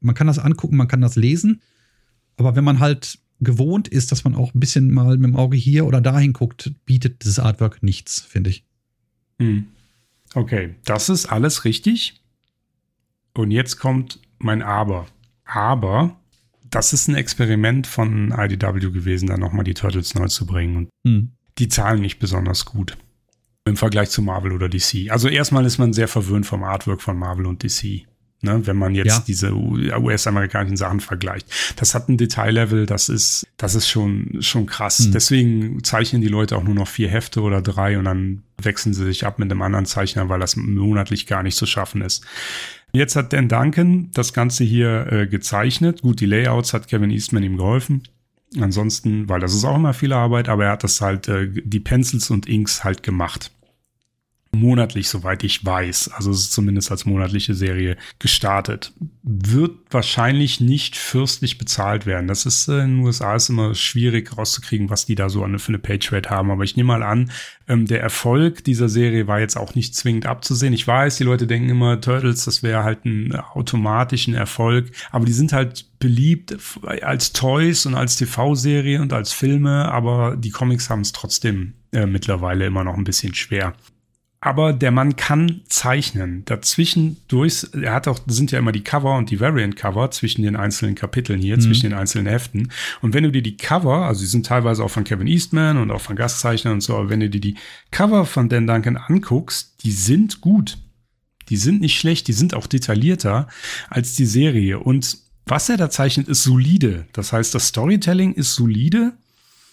Man kann das angucken, man kann das lesen. Aber wenn man halt gewohnt ist, dass man auch ein bisschen mal mit dem Auge hier oder dahin guckt, bietet dieses Artwork nichts, finde ich. Hm. Okay, das ist alles richtig. Und jetzt kommt mein Aber. Aber das ist ein Experiment von IDW gewesen, da nochmal die Turtles neu zu bringen. Und hm. die zahlen nicht besonders gut im Vergleich zu Marvel oder DC. Also erstmal ist man sehr verwöhnt vom Artwork von Marvel und DC. Ne, wenn man jetzt Ja. diese US-amerikanischen Sachen vergleicht. Das hat ein Detaillevel, das ist, das ist schon, schon krass. Hm. Deswegen zeichnen die Leute auch nur noch vier Hefte oder drei und dann wechseln sie sich ab mit einem anderen Zeichner, weil das monatlich gar nicht zu schaffen ist. Jetzt hat Dan Duncan das Ganze hier äh, gezeichnet. Gut, die Layouts hat Kevin Eastman ihm geholfen. Ansonsten, weil das ist auch immer viel Arbeit, aber er hat das halt, äh, die Pencils und Inks halt gemacht. Monatlich, soweit ich weiß. Also es ist zumindest als monatliche Serie gestartet. Wird wahrscheinlich nicht fürstlich bezahlt werden. Das ist äh, in den USA ist immer schwierig rauszukriegen, was die da so für eine Page Rate haben. Aber ich nehme mal an, ähm, der Erfolg dieser Serie war jetzt auch nicht zwingend abzusehen. Ich weiß, die Leute denken immer, Turtles, das wäre halt ein automatischen Erfolg. Aber die sind halt beliebt als Toys und als TV-Serie und als Filme. Aber die Comics haben es trotzdem äh, mittlerweile immer noch ein bisschen schwer. Aber der Mann kann zeichnen. Dazwischen durch, er hat auch, sind ja immer die Cover und die Variant-Cover zwischen den einzelnen Kapiteln hier, zwischen den einzelnen Heften. Und wenn du dir die Cover, also die sind teilweise auch von Kevin Eastman und auch von Gastzeichnern und so, aber wenn du dir die Cover von Dan Duncan anguckst, die sind gut. Die sind nicht schlecht, die sind auch detaillierter als die Serie. Und was er da zeichnet, ist solide. Das heißt, das Storytelling ist solide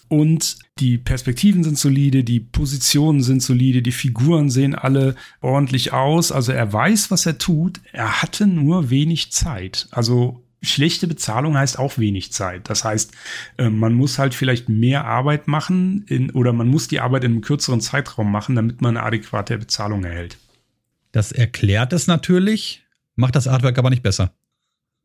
und die Perspektiven sind solide, die Positionen sind solide, die Figuren sehen alle ordentlich aus. Also er weiß, was er tut. Er hatte nur wenig Zeit. Also schlechte Bezahlung heißt auch wenig Zeit. Das heißt, äh, man muss halt vielleicht mehr Arbeit machen in, oder man muss die Arbeit in einem kürzeren Zeitraum machen, damit man eine adäquate Bezahlung erhält. Das erklärt es natürlich, macht das Artwork aber nicht besser.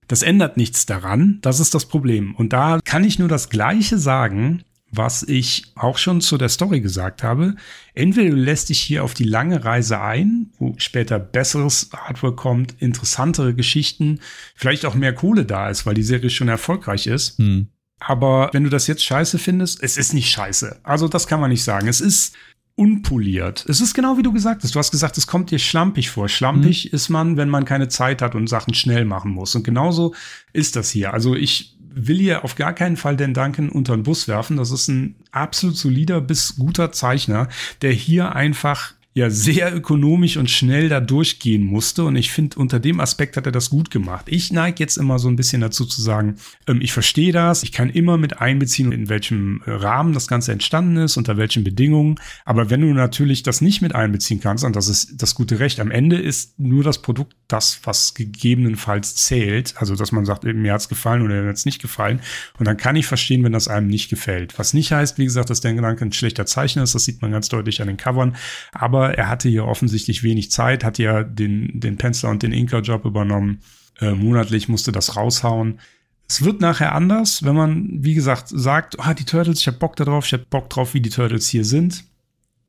Das ändert nichts daran. Das ist das Problem. Und da kann ich nur das Gleiche sagen, was ich auch schon zu der Story gesagt habe. Entweder du lässt dich hier auf die lange Reise ein, wo später besseres Artwork kommt, interessantere Geschichten, vielleicht auch mehr Kohle da ist, weil die Serie schon erfolgreich ist. Hm. Aber wenn du das jetzt scheiße findest, es ist nicht scheiße. Also das kann man nicht sagen. Es ist unpoliert. Es ist genau wie du gesagt hast. Du hast gesagt, es kommt dir schlampig vor. Schlampig ist man, wenn man keine Zeit hat und Sachen schnell machen muss. Und genauso ist das hier. Also ich will hier auf gar keinen Fall den Duncan unter den Bus werfen. Das ist ein absolut solider bis guter Zeichner, der hier einfach ja sehr ökonomisch und schnell da durchgehen musste. Und ich finde, unter dem Aspekt hat er das gut gemacht. Ich neige jetzt immer so ein bisschen dazu zu sagen, ähm, ich verstehe das, ich kann immer mit einbeziehen, in welchem äh, Rahmen das Ganze entstanden ist, unter welchen Bedingungen. Aber wenn du natürlich das nicht mit einbeziehen kannst, und das ist das gute Recht, am Ende ist nur das Produkt das, was gegebenenfalls zählt. Also, dass man sagt, mir hat's gefallen oder mir hat's nicht gefallen. Und dann kann ich verstehen, wenn das einem nicht gefällt. Was nicht heißt, wie gesagt, dass der Gedanke ein schlechter Zeichner ist. Das sieht man ganz deutlich an den Covern. Aber er hatte hier offensichtlich wenig Zeit, hat ja den, den Penciler und den Inker-Job übernommen. Äh, monatlich musste das raushauen. Es wird nachher anders, wenn man, wie gesagt, sagt, ah, die Turtles, ich hab Bock darauf, ich hab Bock drauf, wie die Turtles hier sind.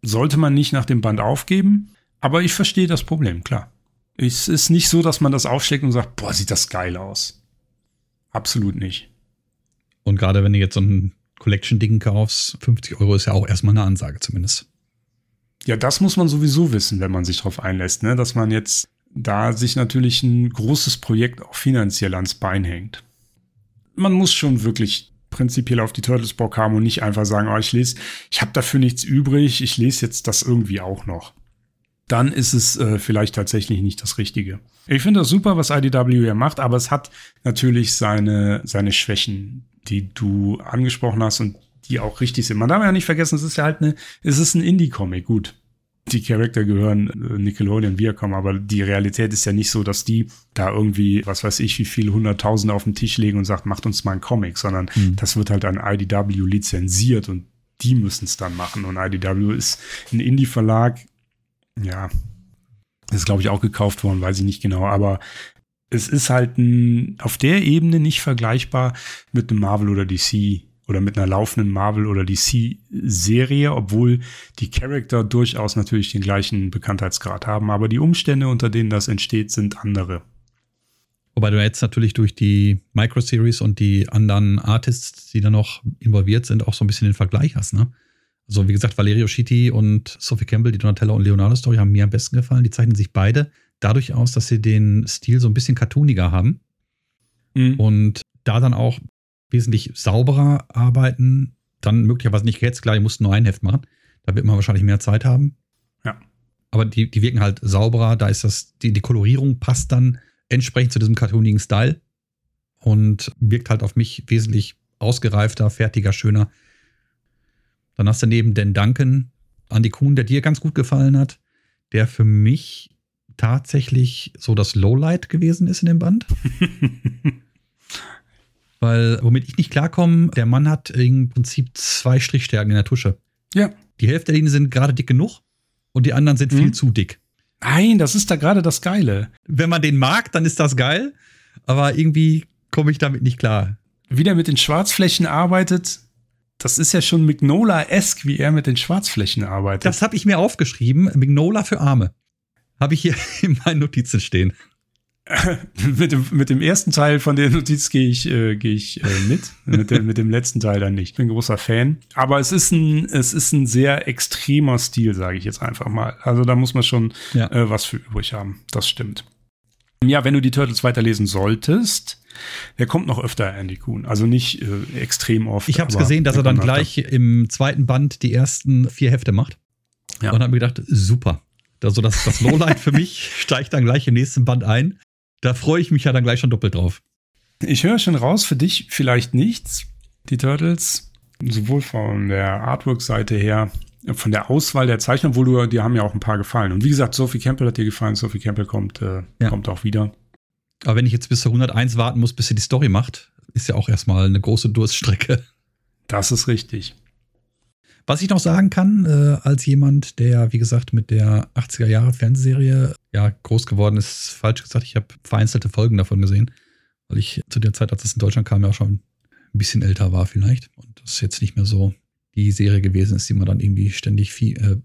Sollte man nicht nach dem Band aufgeben. Aber ich verstehe das Problem, klar. Es ist nicht so, dass man das aufschlägt und sagt, boah, sieht das geil aus. Absolut nicht. Und gerade wenn du jetzt so ein Collection-Ding kaufst, 50 Euro ist ja auch erstmal eine Ansage zumindest. Ja, das muss man sowieso wissen, wenn man sich darauf einlässt, ne? dass man jetzt da sich natürlich ein großes Projekt auch finanziell ans Bein hängt. Man muss schon wirklich prinzipiell auf die Turtles Bock haben und nicht einfach sagen, oh, ich lese, ich habe dafür nichts übrig, ich lese jetzt das irgendwie auch noch. Dann ist es äh, vielleicht tatsächlich nicht das Richtige. Ich finde das super, was IDW hier macht, aber es hat natürlich seine, seine Schwächen, die du angesprochen hast und die auch richtig sind. Man darf ja nicht vergessen, es ist ja halt eine, es ist ein Indie-Comic, gut. Die Charakter gehören äh, Nickelodeon, Viacom, aber die Realität ist ja nicht so, dass die da irgendwie, was weiß ich, wie viele Hunderttausende auf den Tisch legen und sagt, macht uns mal einen Comic, sondern Mhm. das wird halt an IDW lizenziert und die müssen es dann machen. Und IDW ist ein Indie-Verlag, ja, ist glaube ich auch gekauft worden, weiß ich nicht genau, aber es ist halt ein, auf der Ebene nicht vergleichbar mit einem Marvel oder DC oder mit einer laufenden Marvel oder DC-Serie, obwohl die Charakter durchaus natürlich den gleichen Bekanntheitsgrad haben, aber die Umstände, unter denen das entsteht, sind andere. Wobei du jetzt natürlich durch die Microseries und die anderen Artists, die da noch involviert sind, auch so ein bisschen den Vergleich hast, ne? Also wie gesagt, Valerio Schitti und Sophie Campbell, die Donatello und Leonardo Story haben mir am besten gefallen. Die zeichnen sich beide dadurch aus, dass sie den Stil so ein bisschen cartooniger haben Mhm. und da dann auch wesentlich sauberer arbeiten. Dann möglicherweise nicht jetzt, klar, die mussten nur ein Heft machen. Da wird man wahrscheinlich mehr Zeit haben. Ja. Aber die, die wirken halt sauberer, da ist das, die, die Kolorierung passt dann entsprechend zu diesem cartoonigen Style und wirkt halt auf mich wesentlich ausgereifter, fertiger, schöner. Dann hast du neben den Duncan Andy Kuhn, der dir ganz gut gefallen hat, der für mich tatsächlich so das Lowlight gewesen ist in dem Band. Weil, womit ich nicht klarkomme, der Mann hat im Prinzip zwei Strichstärken in der Tusche. Ja. Die Hälfte der Linie sind gerade dick genug und die anderen sind mhm. viel zu dick. Nein, das ist da gerade das Geile. Wenn man den mag, dann ist das geil, aber irgendwie komme ich damit nicht klar. Wie der mit den Schwarzflächen arbeitet, das ist ja schon Mignola-esque, wie er mit den Schwarzflächen arbeitet. Das habe ich mir aufgeschrieben. Mignola für Arme. Habe ich hier in meinen Notizen stehen. mit, dem, mit dem ersten Teil von der Notiz gehe ich, äh, geh ich äh, mit. mit, dem, mit dem letzten Teil dann nicht. Ich bin ein großer Fan. Aber es ist ein, es ist ein sehr extremer Stil, sage ich jetzt einfach mal. Also da muss man schon ja. äh, was für übrig haben. Das stimmt. Ja, wenn du die Turtles weiterlesen solltest, der kommt noch öfter, Andy Kuhn. Also nicht äh, extrem oft. Ich habe es gesehen, dass er dann gleich im zweiten Band die ersten vier Hefte macht. Ja. Und habe mir gedacht, super. Also das, das Lowlight für mich steigt dann gleich im nächsten Band ein. Da freue ich mich ja dann gleich schon doppelt drauf. Ich höre schon raus, für dich vielleicht nichts. Die Turtles, sowohl von der Artwork-Seite her, von der Auswahl der Zeichner, obwohl du, die haben ja auch ein paar gefallen. Und wie gesagt, Sophie Campbell hat dir gefallen, Sophie Campbell kommt, äh, ja. kommt auch wieder. Aber wenn ich jetzt bis zur 101 warten muss, bis sie die Story macht, ist ja auch erstmal eine große Durststrecke. Das ist richtig. Was ich noch sagen kann, äh, als jemand, der, wie gesagt, mit der 80er Jahre Fernsehserie ja groß geworden ist, falsch gesagt, ich habe vereinzelte Folgen davon gesehen, weil ich zu der Zeit, als es in Deutschland kam, ja auch schon ein bisschen älter war vielleicht. Und das jetzt nicht mehr so die Serie gewesen ist, die man dann irgendwie ständig viel, äh,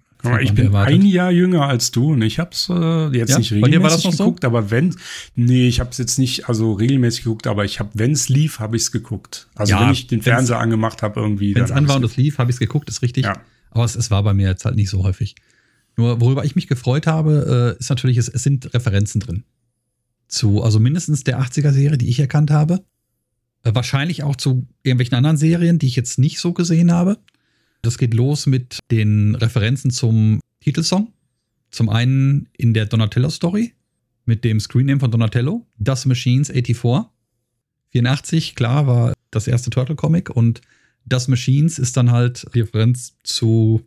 ich bin erwartet. ein Jahr jünger als du und ich habe es äh, jetzt ja, nicht regelmäßig geguckt, so? aber wenn, nee, ich habe es jetzt nicht also regelmäßig geguckt, aber ich habe, wenn es lief, habe ich es geguckt. Also ja, wenn ich den Fernseher angemacht habe irgendwie. Wenn es an war und es lief, habe ich es geguckt, ist richtig. Ja. Aber es, es, war bei mir jetzt halt nicht so häufig. Nur worüber ich mich gefreut habe, äh, ist natürlich, es, es sind Referenzen drin. Zu, also mindestens der 80er-Serie, die ich erkannt habe. Äh, wahrscheinlich auch zu irgendwelchen anderen Serien, die ich jetzt nicht so gesehen habe. Das geht los mit den Referenzen zum Titelsong. Zum einen in der Donatello-Story mit dem Screenname von Donatello, Das Machines 84. 84, klar, war das erste Turtle-Comic und Das Machines ist dann halt Referenz zu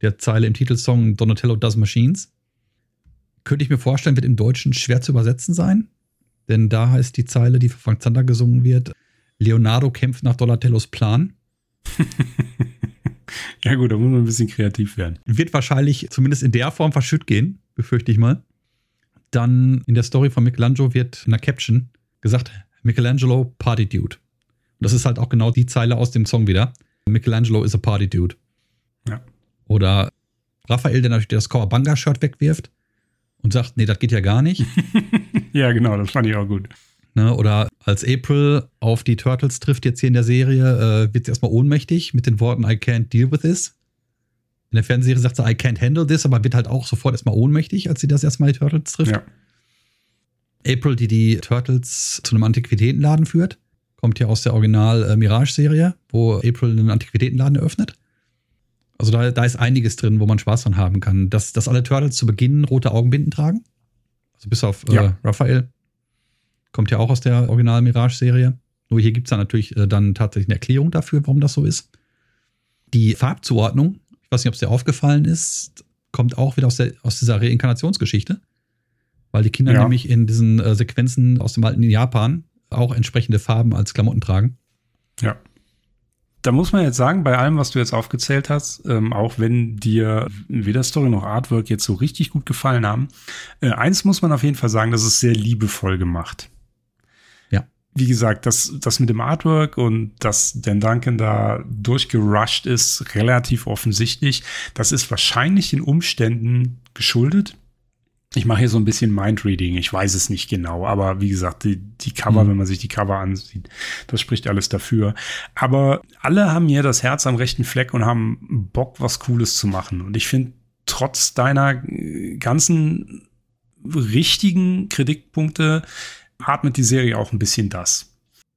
der Zeile im Titelsong Donatello Does Machines. Könnte ich mir vorstellen, wird im Deutschen schwer zu übersetzen sein, denn da heißt die Zeile, die von Frank Zander gesungen wird, Leonardo kämpft nach Donatellos Plan. Ja, gut, da muss man ein bisschen kreativ werden. Wird wahrscheinlich zumindest in der Form verschütt gehen, befürchte ich mal. Dann in der Story von Michelangelo wird in der Caption gesagt, Michelangelo Party Dude. Und das ist halt auch genau die Zeile aus dem Song wieder. Michelangelo is a Party Dude. Ja. Oder Raphael, der natürlich das Kawabanga-Shirt wegwirft und sagt, nee, das geht ja gar nicht. ja, genau, das fand ich auch gut. Ne, oder als April auf die Turtles trifft jetzt hier in der Serie, äh, wird sie erstmal ohnmächtig mit den Worten I can't deal with this. In der Fernsehserie sagt sie I can't handle this, aber wird halt auch sofort erstmal ohnmächtig, als sie das erstmal die Turtles trifft. Ja. April, die die Turtles zu einem Antiquitätenladen führt, kommt ja aus der Original äh, wo April einen Antiquitätenladen eröffnet. Also da, da ist einiges drin, wo man Spaß dran haben kann. Dass, dass alle Turtles zu Beginn rote Augenbinden tragen. Also bis auf äh, ja. Raphael. Kommt ja auch aus der Original Mirage-Serie. Nur hier gibt es dann natürlich äh, dann tatsächlich eine Erklärung dafür, warum das so ist. Die Farbzuordnung, ich weiß nicht, ob es dir aufgefallen ist, kommt auch wieder aus, der, aus dieser Reinkarnationsgeschichte. Weil die Kinder ja. nämlich in diesen äh, Sequenzen aus dem alten Japan auch entsprechende Farben als Klamotten tragen. Ja. Da muss man jetzt sagen, bei allem, was du jetzt aufgezählt hast, ähm, auch wenn dir weder Story noch Artwork jetzt so richtig gut gefallen haben, äh, eins muss man auf jeden Fall sagen, das ist sehr liebevoll gemacht wie gesagt, das, das mit dem Artwork und dass Dan Duncan da durchgerusht ist, relativ offensichtlich. Das ist wahrscheinlich den Umständen geschuldet. Ich mache hier so ein bisschen Mindreading, ich weiß es nicht genau, aber wie gesagt, die, die Cover, mhm. wenn man sich die Cover ansieht, das spricht alles dafür. Aber alle haben hier das Herz am rechten Fleck und haben Bock, was Cooles zu machen. Und ich finde, trotz deiner ganzen richtigen Kritikpunkte atmet die Serie auch ein bisschen das.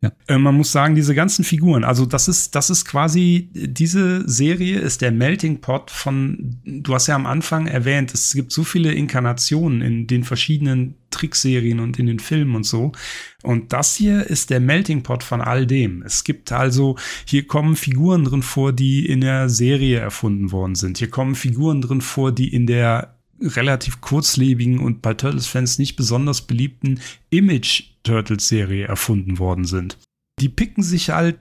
Ja. Äh, man muss sagen, diese ganzen Figuren, also das ist, das ist quasi, diese Serie ist der Melting Pot von, du hast ja am Anfang erwähnt, es gibt so viele Inkarnationen in den verschiedenen Trickserien und in den Filmen und so. Und das hier ist der Melting Pot von all dem. Es gibt also, hier kommen Figuren drin vor, die in der Serie erfunden worden sind. Hier kommen Figuren drin vor, die in der relativ kurzlebigen und bei Turtles-Fans nicht besonders beliebten Image-Turtles-Serie erfunden worden sind. Die picken sich halt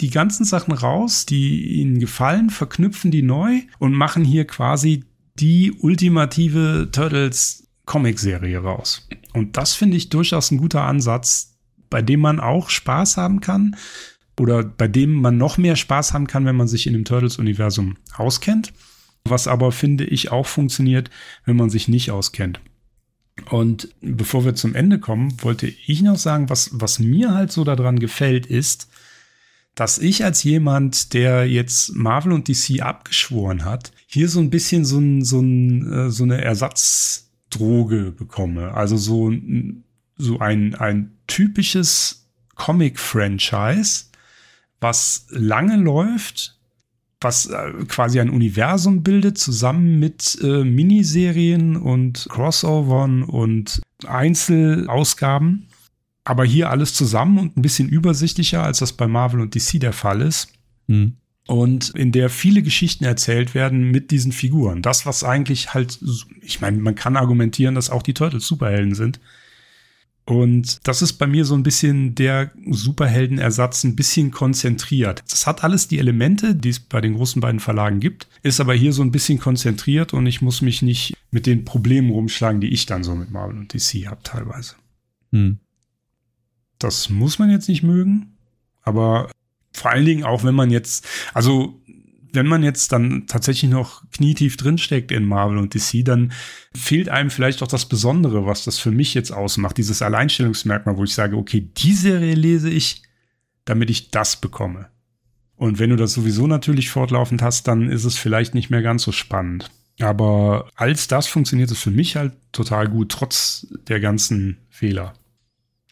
die ganzen Sachen raus, die ihnen gefallen, verknüpfen die neu und machen hier quasi die ultimative Turtles Comic-Serie raus. Und das finde ich durchaus ein guter Ansatz, bei dem man auch Spaß haben kann oder bei dem man noch mehr Spaß haben kann, wenn man sich in dem Turtles-Universum auskennt was aber finde ich auch funktioniert, wenn man sich nicht auskennt. Und bevor wir zum Ende kommen, wollte ich noch sagen, was, was mir halt so daran gefällt, ist, dass ich als jemand, der jetzt Marvel und DC abgeschworen hat, hier so ein bisschen so, ein, so, ein, äh, so eine Ersatzdroge bekomme. Also so, so ein, ein typisches Comic-Franchise, was lange läuft, was äh, quasi ein Universum bildet, zusammen mit äh, Miniserien und Crossovern und Einzelausgaben. Aber hier alles zusammen und ein bisschen übersichtlicher, als das bei Marvel und DC der Fall ist. Mhm. Und in der viele Geschichten erzählt werden mit diesen Figuren. Das, was eigentlich halt, ich meine, man kann argumentieren, dass auch die Turtles Superhelden sind. Und das ist bei mir so ein bisschen der Superheldenersatz, ein bisschen konzentriert. Das hat alles die Elemente, die es bei den großen beiden Verlagen gibt, ist aber hier so ein bisschen konzentriert und ich muss mich nicht mit den Problemen rumschlagen, die ich dann so mit Marvel und DC habe teilweise. Hm. Das muss man jetzt nicht mögen, aber vor allen Dingen auch, wenn man jetzt, also wenn man jetzt dann tatsächlich noch knietief drinsteckt in Marvel und DC, dann fehlt einem vielleicht auch das Besondere, was das für mich jetzt ausmacht, dieses Alleinstellungsmerkmal, wo ich sage, okay, die Serie lese ich, damit ich das bekomme. Und wenn du das sowieso natürlich fortlaufend hast, dann ist es vielleicht nicht mehr ganz so spannend. Aber als das funktioniert es für mich halt total gut, trotz der ganzen Fehler.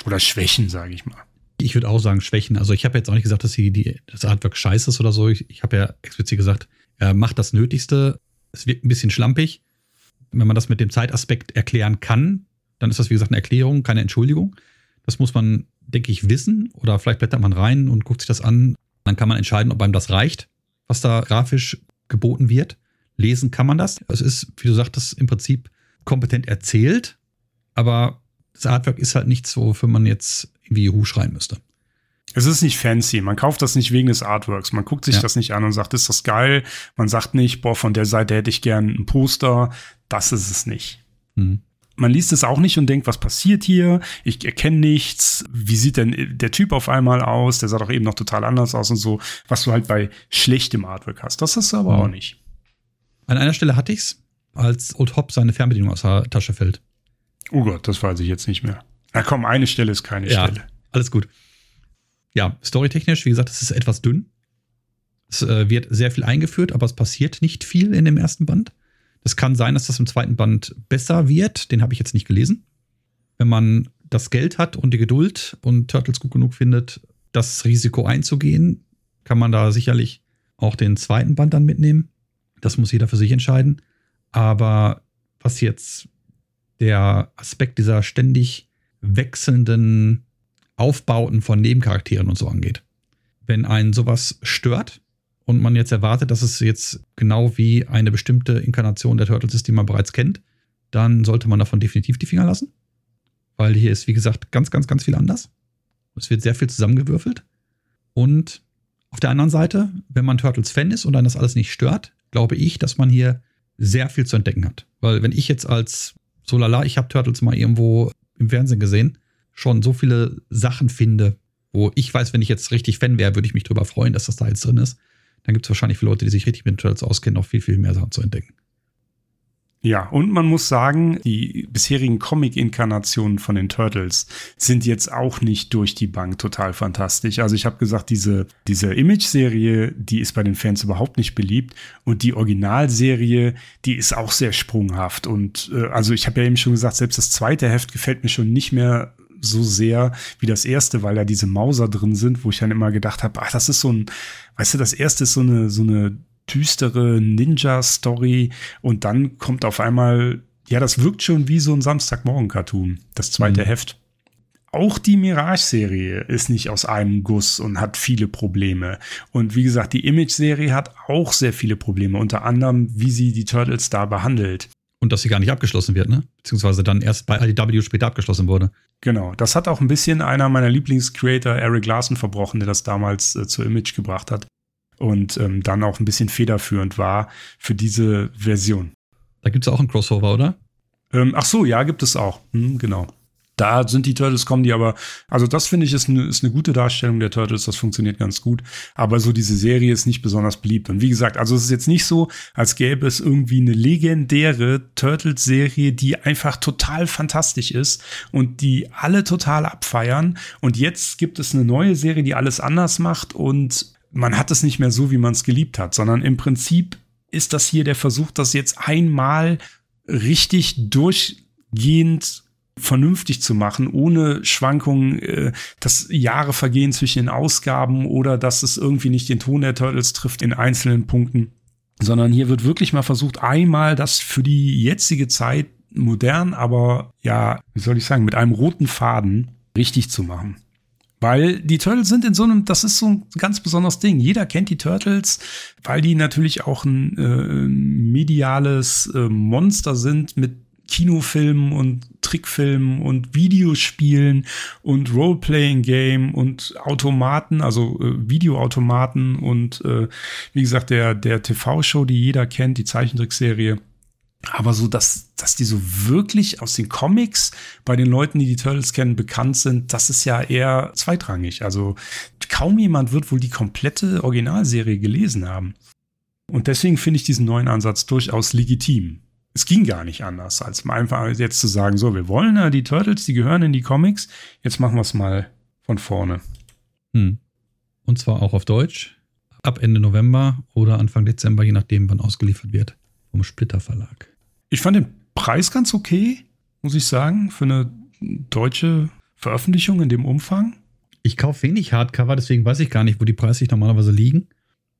Oder Schwächen, sage ich mal. Ich würde auch sagen Schwächen. Also ich habe jetzt auch nicht gesagt, dass die, die, das Artwork scheiße ist oder so. Ich, ich habe ja explizit gesagt, er macht das Nötigste. Es wirkt ein bisschen schlampig. Wenn man das mit dem Zeitaspekt erklären kann, dann ist das, wie gesagt, eine Erklärung, keine Entschuldigung. Das muss man, denke ich, wissen. Oder vielleicht blättert man rein und guckt sich das an. Dann kann man entscheiden, ob einem das reicht, was da grafisch geboten wird. Lesen kann man das. Es ist, wie du sagtest, im Prinzip kompetent erzählt. Aber das Artwork ist halt nichts, wofür man jetzt irgendwie Juhu schreien müsste. Es ist nicht fancy. Man kauft das nicht wegen des Artworks. Man guckt sich ja. das nicht an und sagt, ist das geil? Man sagt nicht, boah, von der Seite hätte ich gern ein Poster. Das ist es nicht. Mhm. Man liest es auch nicht und denkt, was passiert hier? Ich erkenne nichts. Wie sieht denn der Typ auf einmal aus? Der sah doch eben noch total anders aus und so, was du halt bei schlechtem Artwork hast. Das ist aber mhm. auch nicht. An einer Stelle hatte ich's, als Old Hop seine Fernbedienung aus der Tasche fällt. Oh Gott, das weiß ich jetzt nicht mehr. Na komm, eine Stelle ist keine ja, Stelle. Alles gut. Ja, storytechnisch, wie gesagt, es ist etwas dünn. Es äh, wird sehr viel eingeführt, aber es passiert nicht viel in dem ersten Band. Es kann sein, dass das im zweiten Band besser wird. Den habe ich jetzt nicht gelesen. Wenn man das Geld hat und die Geduld und Turtles gut genug findet, das Risiko einzugehen, kann man da sicherlich auch den zweiten Band dann mitnehmen. Das muss jeder für sich entscheiden. Aber was jetzt der Aspekt dieser ständig wechselnden Aufbauten von Nebencharakteren und so angeht. Wenn einen sowas stört und man jetzt erwartet, dass es jetzt genau wie eine bestimmte Inkarnation der Turtles ist, die man bereits kennt, dann sollte man davon definitiv die Finger lassen. Weil hier ist, wie gesagt, ganz, ganz, ganz viel anders. Es wird sehr viel zusammengewürfelt. Und auf der anderen Seite, wenn man Turtles-Fan ist und einen das alles nicht stört, glaube ich, dass man hier sehr viel zu entdecken hat. Weil wenn ich jetzt als so lala, ich habe Turtles mal irgendwo im Fernsehen gesehen, schon so viele Sachen finde, wo ich weiß, wenn ich jetzt richtig Fan wäre, würde ich mich darüber freuen, dass das da jetzt drin ist. Dann gibt es wahrscheinlich für Leute, die sich richtig mit Turtles auskennen, noch viel, viel mehr Sachen zu entdecken. Ja, und man muss sagen, die bisherigen Comic-Inkarnationen von den Turtles sind jetzt auch nicht durch die Bank total fantastisch. Also ich habe gesagt, diese, diese Image-Serie, die ist bei den Fans überhaupt nicht beliebt. Und die Originalserie, die ist auch sehr sprunghaft. Und äh, also ich habe ja eben schon gesagt, selbst das zweite Heft gefällt mir schon nicht mehr so sehr wie das erste, weil da diese Mauser drin sind, wo ich dann immer gedacht habe, ach, das ist so ein, weißt du, das erste ist so eine, so eine düstere Ninja-Story und dann kommt auf einmal, ja, das wirkt schon wie so ein Samstagmorgen-Cartoon, das zweite mhm. Heft. Auch die Mirage-Serie ist nicht aus einem Guss und hat viele Probleme. Und wie gesagt, die Image-Serie hat auch sehr viele Probleme, unter anderem, wie sie die Turtles da behandelt. Und dass sie gar nicht abgeschlossen wird, ne? Beziehungsweise dann erst bei IDW später abgeschlossen wurde. Genau, das hat auch ein bisschen einer meiner Lieblingscreator, Eric Larson, verbrochen, der das damals äh, zur Image gebracht hat. Und ähm, dann auch ein bisschen federführend war für diese Version. Da gibt es auch einen Crossover, oder? Ähm, ach so, ja, gibt es auch. Hm, genau. Da sind die Turtles, kommen die aber, also das finde ich ist eine, ist eine gute Darstellung der Turtles, das funktioniert ganz gut. Aber so diese Serie ist nicht besonders beliebt. Und wie gesagt, also es ist jetzt nicht so, als gäbe es irgendwie eine legendäre Turtles-Serie, die einfach total fantastisch ist und die alle total abfeiern. Und jetzt gibt es eine neue Serie, die alles anders macht und man hat es nicht mehr so, wie man es geliebt hat, sondern im Prinzip ist das hier der Versuch, das jetzt einmal richtig durchgehend vernünftig zu machen, ohne Schwankungen, äh, dass Jahre vergehen zwischen den Ausgaben oder dass es irgendwie nicht den Ton der Turtles trifft in einzelnen Punkten, sondern hier wird wirklich mal versucht, einmal das für die jetzige Zeit modern, aber ja, wie soll ich sagen, mit einem roten Faden richtig zu machen. Weil die Turtles sind in so einem, das ist so ein ganz besonderes Ding. Jeder kennt die Turtles, weil die natürlich auch ein äh, mediales äh, Monster sind mit Kinofilmen und Trickfilmen und Videospielen und Role-Playing-Game und Automaten, also äh, Videoautomaten und äh, wie gesagt der, der TV-Show, die jeder kennt, die Zeichentrickserie. Aber so, dass, dass die so wirklich aus den Comics bei den Leuten, die die Turtles kennen, bekannt sind, das ist ja eher zweitrangig. Also kaum jemand wird wohl die komplette Originalserie gelesen haben. Und deswegen finde ich diesen neuen Ansatz durchaus legitim es ging gar nicht anders, als einfach jetzt zu sagen, so, wir wollen ja die Turtles, die gehören in die Comics, jetzt machen wir es mal von vorne. Hm. Und zwar auch auf Deutsch, ab Ende November oder Anfang Dezember, je nachdem, wann ausgeliefert wird, vom Splitter Verlag. Ich fand den Preis ganz okay, muss ich sagen, für eine deutsche Veröffentlichung in dem Umfang. Ich kaufe wenig Hardcover, deswegen weiß ich gar nicht, wo die Preise normalerweise liegen.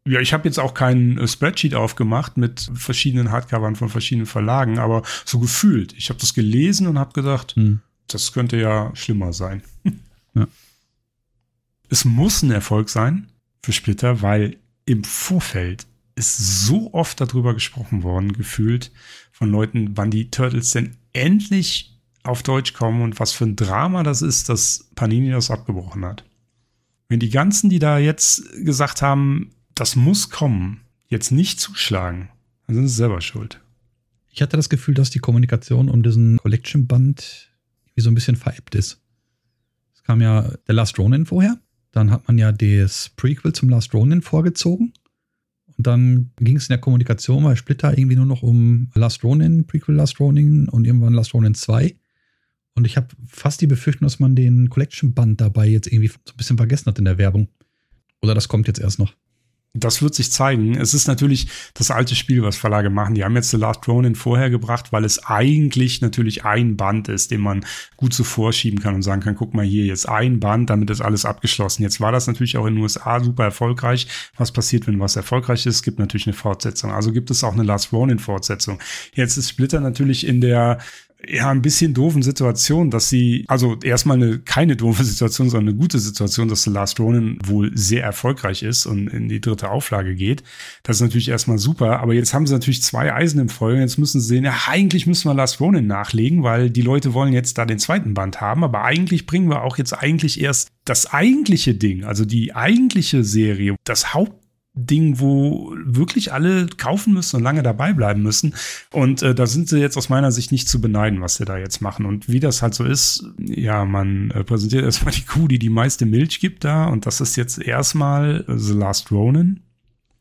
Ja, ich habe jetzt auch kein äh, Spreadsheet aufgemacht mit verschiedenen Hardcovern von verschiedenen Verlagen, aber so gefühlt. Ich habe das gelesen und habe gedacht, hm. das könnte ja schlimmer sein. ja. Es muss ein Erfolg sein für Splitter, weil im Vorfeld ist so oft darüber gesprochen worden, gefühlt von Leuten, wann die Turtles denn endlich auf Deutsch kommen und was für ein Drama das ist, dass Panini das abgebrochen hat. Wenn die ganzen, die da jetzt gesagt haben, das muss kommen, jetzt nicht zuschlagen, dann sind sie selber schuld. Ich hatte das Gefühl, dass die Kommunikation um diesen Collection-Band wie so ein bisschen veräppt ist. Es kam ja The Last Ronin vorher, dann hat man ja das Prequel zum Last Ronin vorgezogen. Und dann ging es in der Kommunikation bei Splitter irgendwie nur noch um Last Ronin, Prequel Last Ronin und irgendwann Last Ronin 2. Und ich habe fast die Befürchtung, dass man den Collection-Band dabei jetzt irgendwie so ein bisschen vergessen hat in der Werbung. Oder das kommt jetzt erst noch. Das wird sich zeigen. Es ist natürlich das alte Spiel, was Verlage machen. Die haben jetzt The Last Ronin vorher gebracht, weil es eigentlich natürlich ein Band ist, den man gut so vorschieben kann und sagen kann, guck mal hier, jetzt ein Band, damit ist alles abgeschlossen. Jetzt war das natürlich auch in den USA super erfolgreich. Was passiert, wenn was erfolgreich ist? Gibt natürlich eine Fortsetzung. Also gibt es auch eine Last Ronin Fortsetzung. Jetzt ist Splitter natürlich in der ja, ein bisschen doofen Situation, dass sie, also erstmal eine, keine doofe Situation, sondern eine gute Situation, dass The Last Ronin wohl sehr erfolgreich ist und in die dritte Auflage geht. Das ist natürlich erstmal super, aber jetzt haben sie natürlich zwei Eisen im Feuer. Jetzt müssen sie sehen, ja, eigentlich müssen wir Last Ronin nachlegen, weil die Leute wollen jetzt da den zweiten Band haben, aber eigentlich bringen wir auch jetzt eigentlich erst das eigentliche Ding, also die eigentliche Serie, das Haupt Ding, wo wirklich alle kaufen müssen und lange dabei bleiben müssen. Und äh, da sind sie jetzt aus meiner Sicht nicht zu beneiden, was sie da jetzt machen. Und wie das halt so ist, ja, man äh, präsentiert erstmal die Kuh, die die meiste Milch gibt da. Und das ist jetzt erstmal The Last Ronin.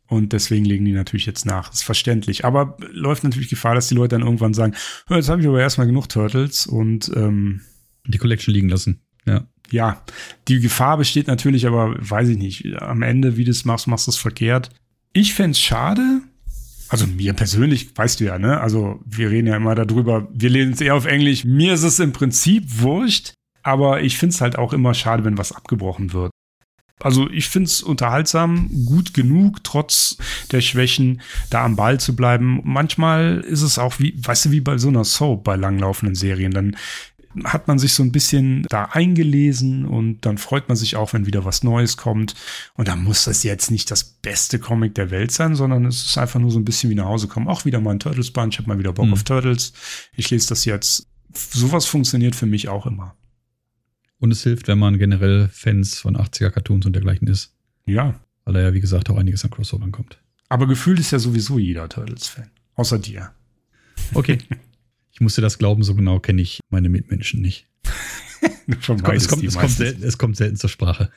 Und deswegen legen die natürlich jetzt nach. ist verständlich. Aber läuft natürlich Gefahr, dass die Leute dann irgendwann sagen, jetzt habe ich aber erstmal genug Turtles und ähm, die Collection liegen lassen. Ja ja, die Gefahr besteht natürlich, aber weiß ich nicht. Am Ende, wie du es machst, machst du es verkehrt. Ich fände es schade. Also mir persönlich, weißt du ja, ne? Also wir reden ja immer darüber, wir lesen es eher auf Englisch. Mir ist es im Prinzip wurscht. Aber ich finde es halt auch immer schade, wenn was abgebrochen wird. Also ich finde es unterhaltsam, gut genug, trotz der Schwächen, da am Ball zu bleiben. Manchmal ist es auch wie, weißt du, wie bei so einer Soap, bei langlaufenden Serien. Dann hat man sich so ein bisschen da eingelesen und dann freut man sich auch, wenn wieder was Neues kommt. Und da muss das jetzt nicht das beste Comic der Welt sein, sondern es ist einfach nur so ein bisschen wie nach Hause kommen. Auch wieder mal ein Turtles Band. Ich habe mal wieder Bock mhm. auf Turtles. Ich lese das jetzt. Sowas funktioniert für mich auch immer. Und es hilft, wenn man generell Fans von 80er Cartoons und dergleichen ist. Ja. Weil da ja, wie gesagt, auch einiges an Crossovern kommt. Aber gefühlt ist ja sowieso jeder Turtles-Fan. Außer dir. Okay. Ich musste das glauben, so genau kenne ich meine Mitmenschen nicht. es, kommt, es, kommt, es, kommt selten, es kommt selten zur Sprache.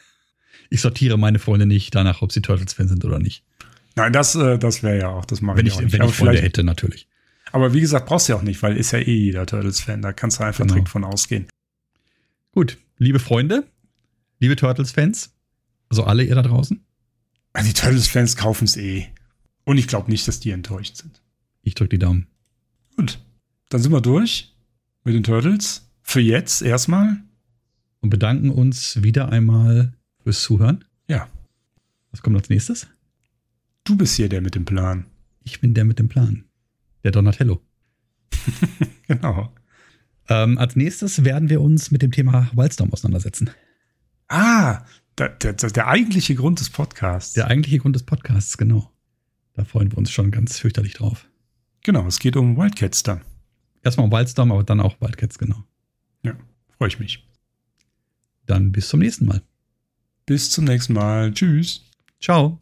Ich sortiere meine Freunde nicht danach, ob sie Turtles-Fan sind oder nicht. Nein, das, äh, das wäre ja auch, das mache ich, ich auch nicht. Wenn ich Freunde hätte, natürlich. Aber wie gesagt, brauchst du ja auch nicht, weil ist ja eh jeder Turtles-Fan. Da kannst du einfach genau. direkt von ausgehen. Gut, liebe Freunde, liebe Turtles-Fans, also alle ihr da draußen. Die Turtles-Fans kaufen es eh. Und ich glaube nicht, dass die enttäuscht sind. Ich drücke die Daumen. Gut dann sind wir durch mit den Turtles. Für jetzt erstmal. Und bedanken uns wieder einmal fürs Zuhören. Ja. Was kommt als nächstes? Du bist hier der mit dem Plan. Ich bin der mit dem Plan. Der Donatello. genau. Ähm, als nächstes werden wir uns mit dem Thema Wildstorm auseinandersetzen. Ah, der, der, der, eigentliche Grund des Podcasts. Der eigentliche Grund des Podcasts, genau. Da freuen wir uns schon ganz fürchterlich drauf. Genau, es geht um Wildcats dann. Erstmal Wildstorm, aber dann auch Wildcats, genau. Ja, freue ich mich. Dann bis zum nächsten Mal. Bis zum nächsten Mal. Tschüss. Ciao.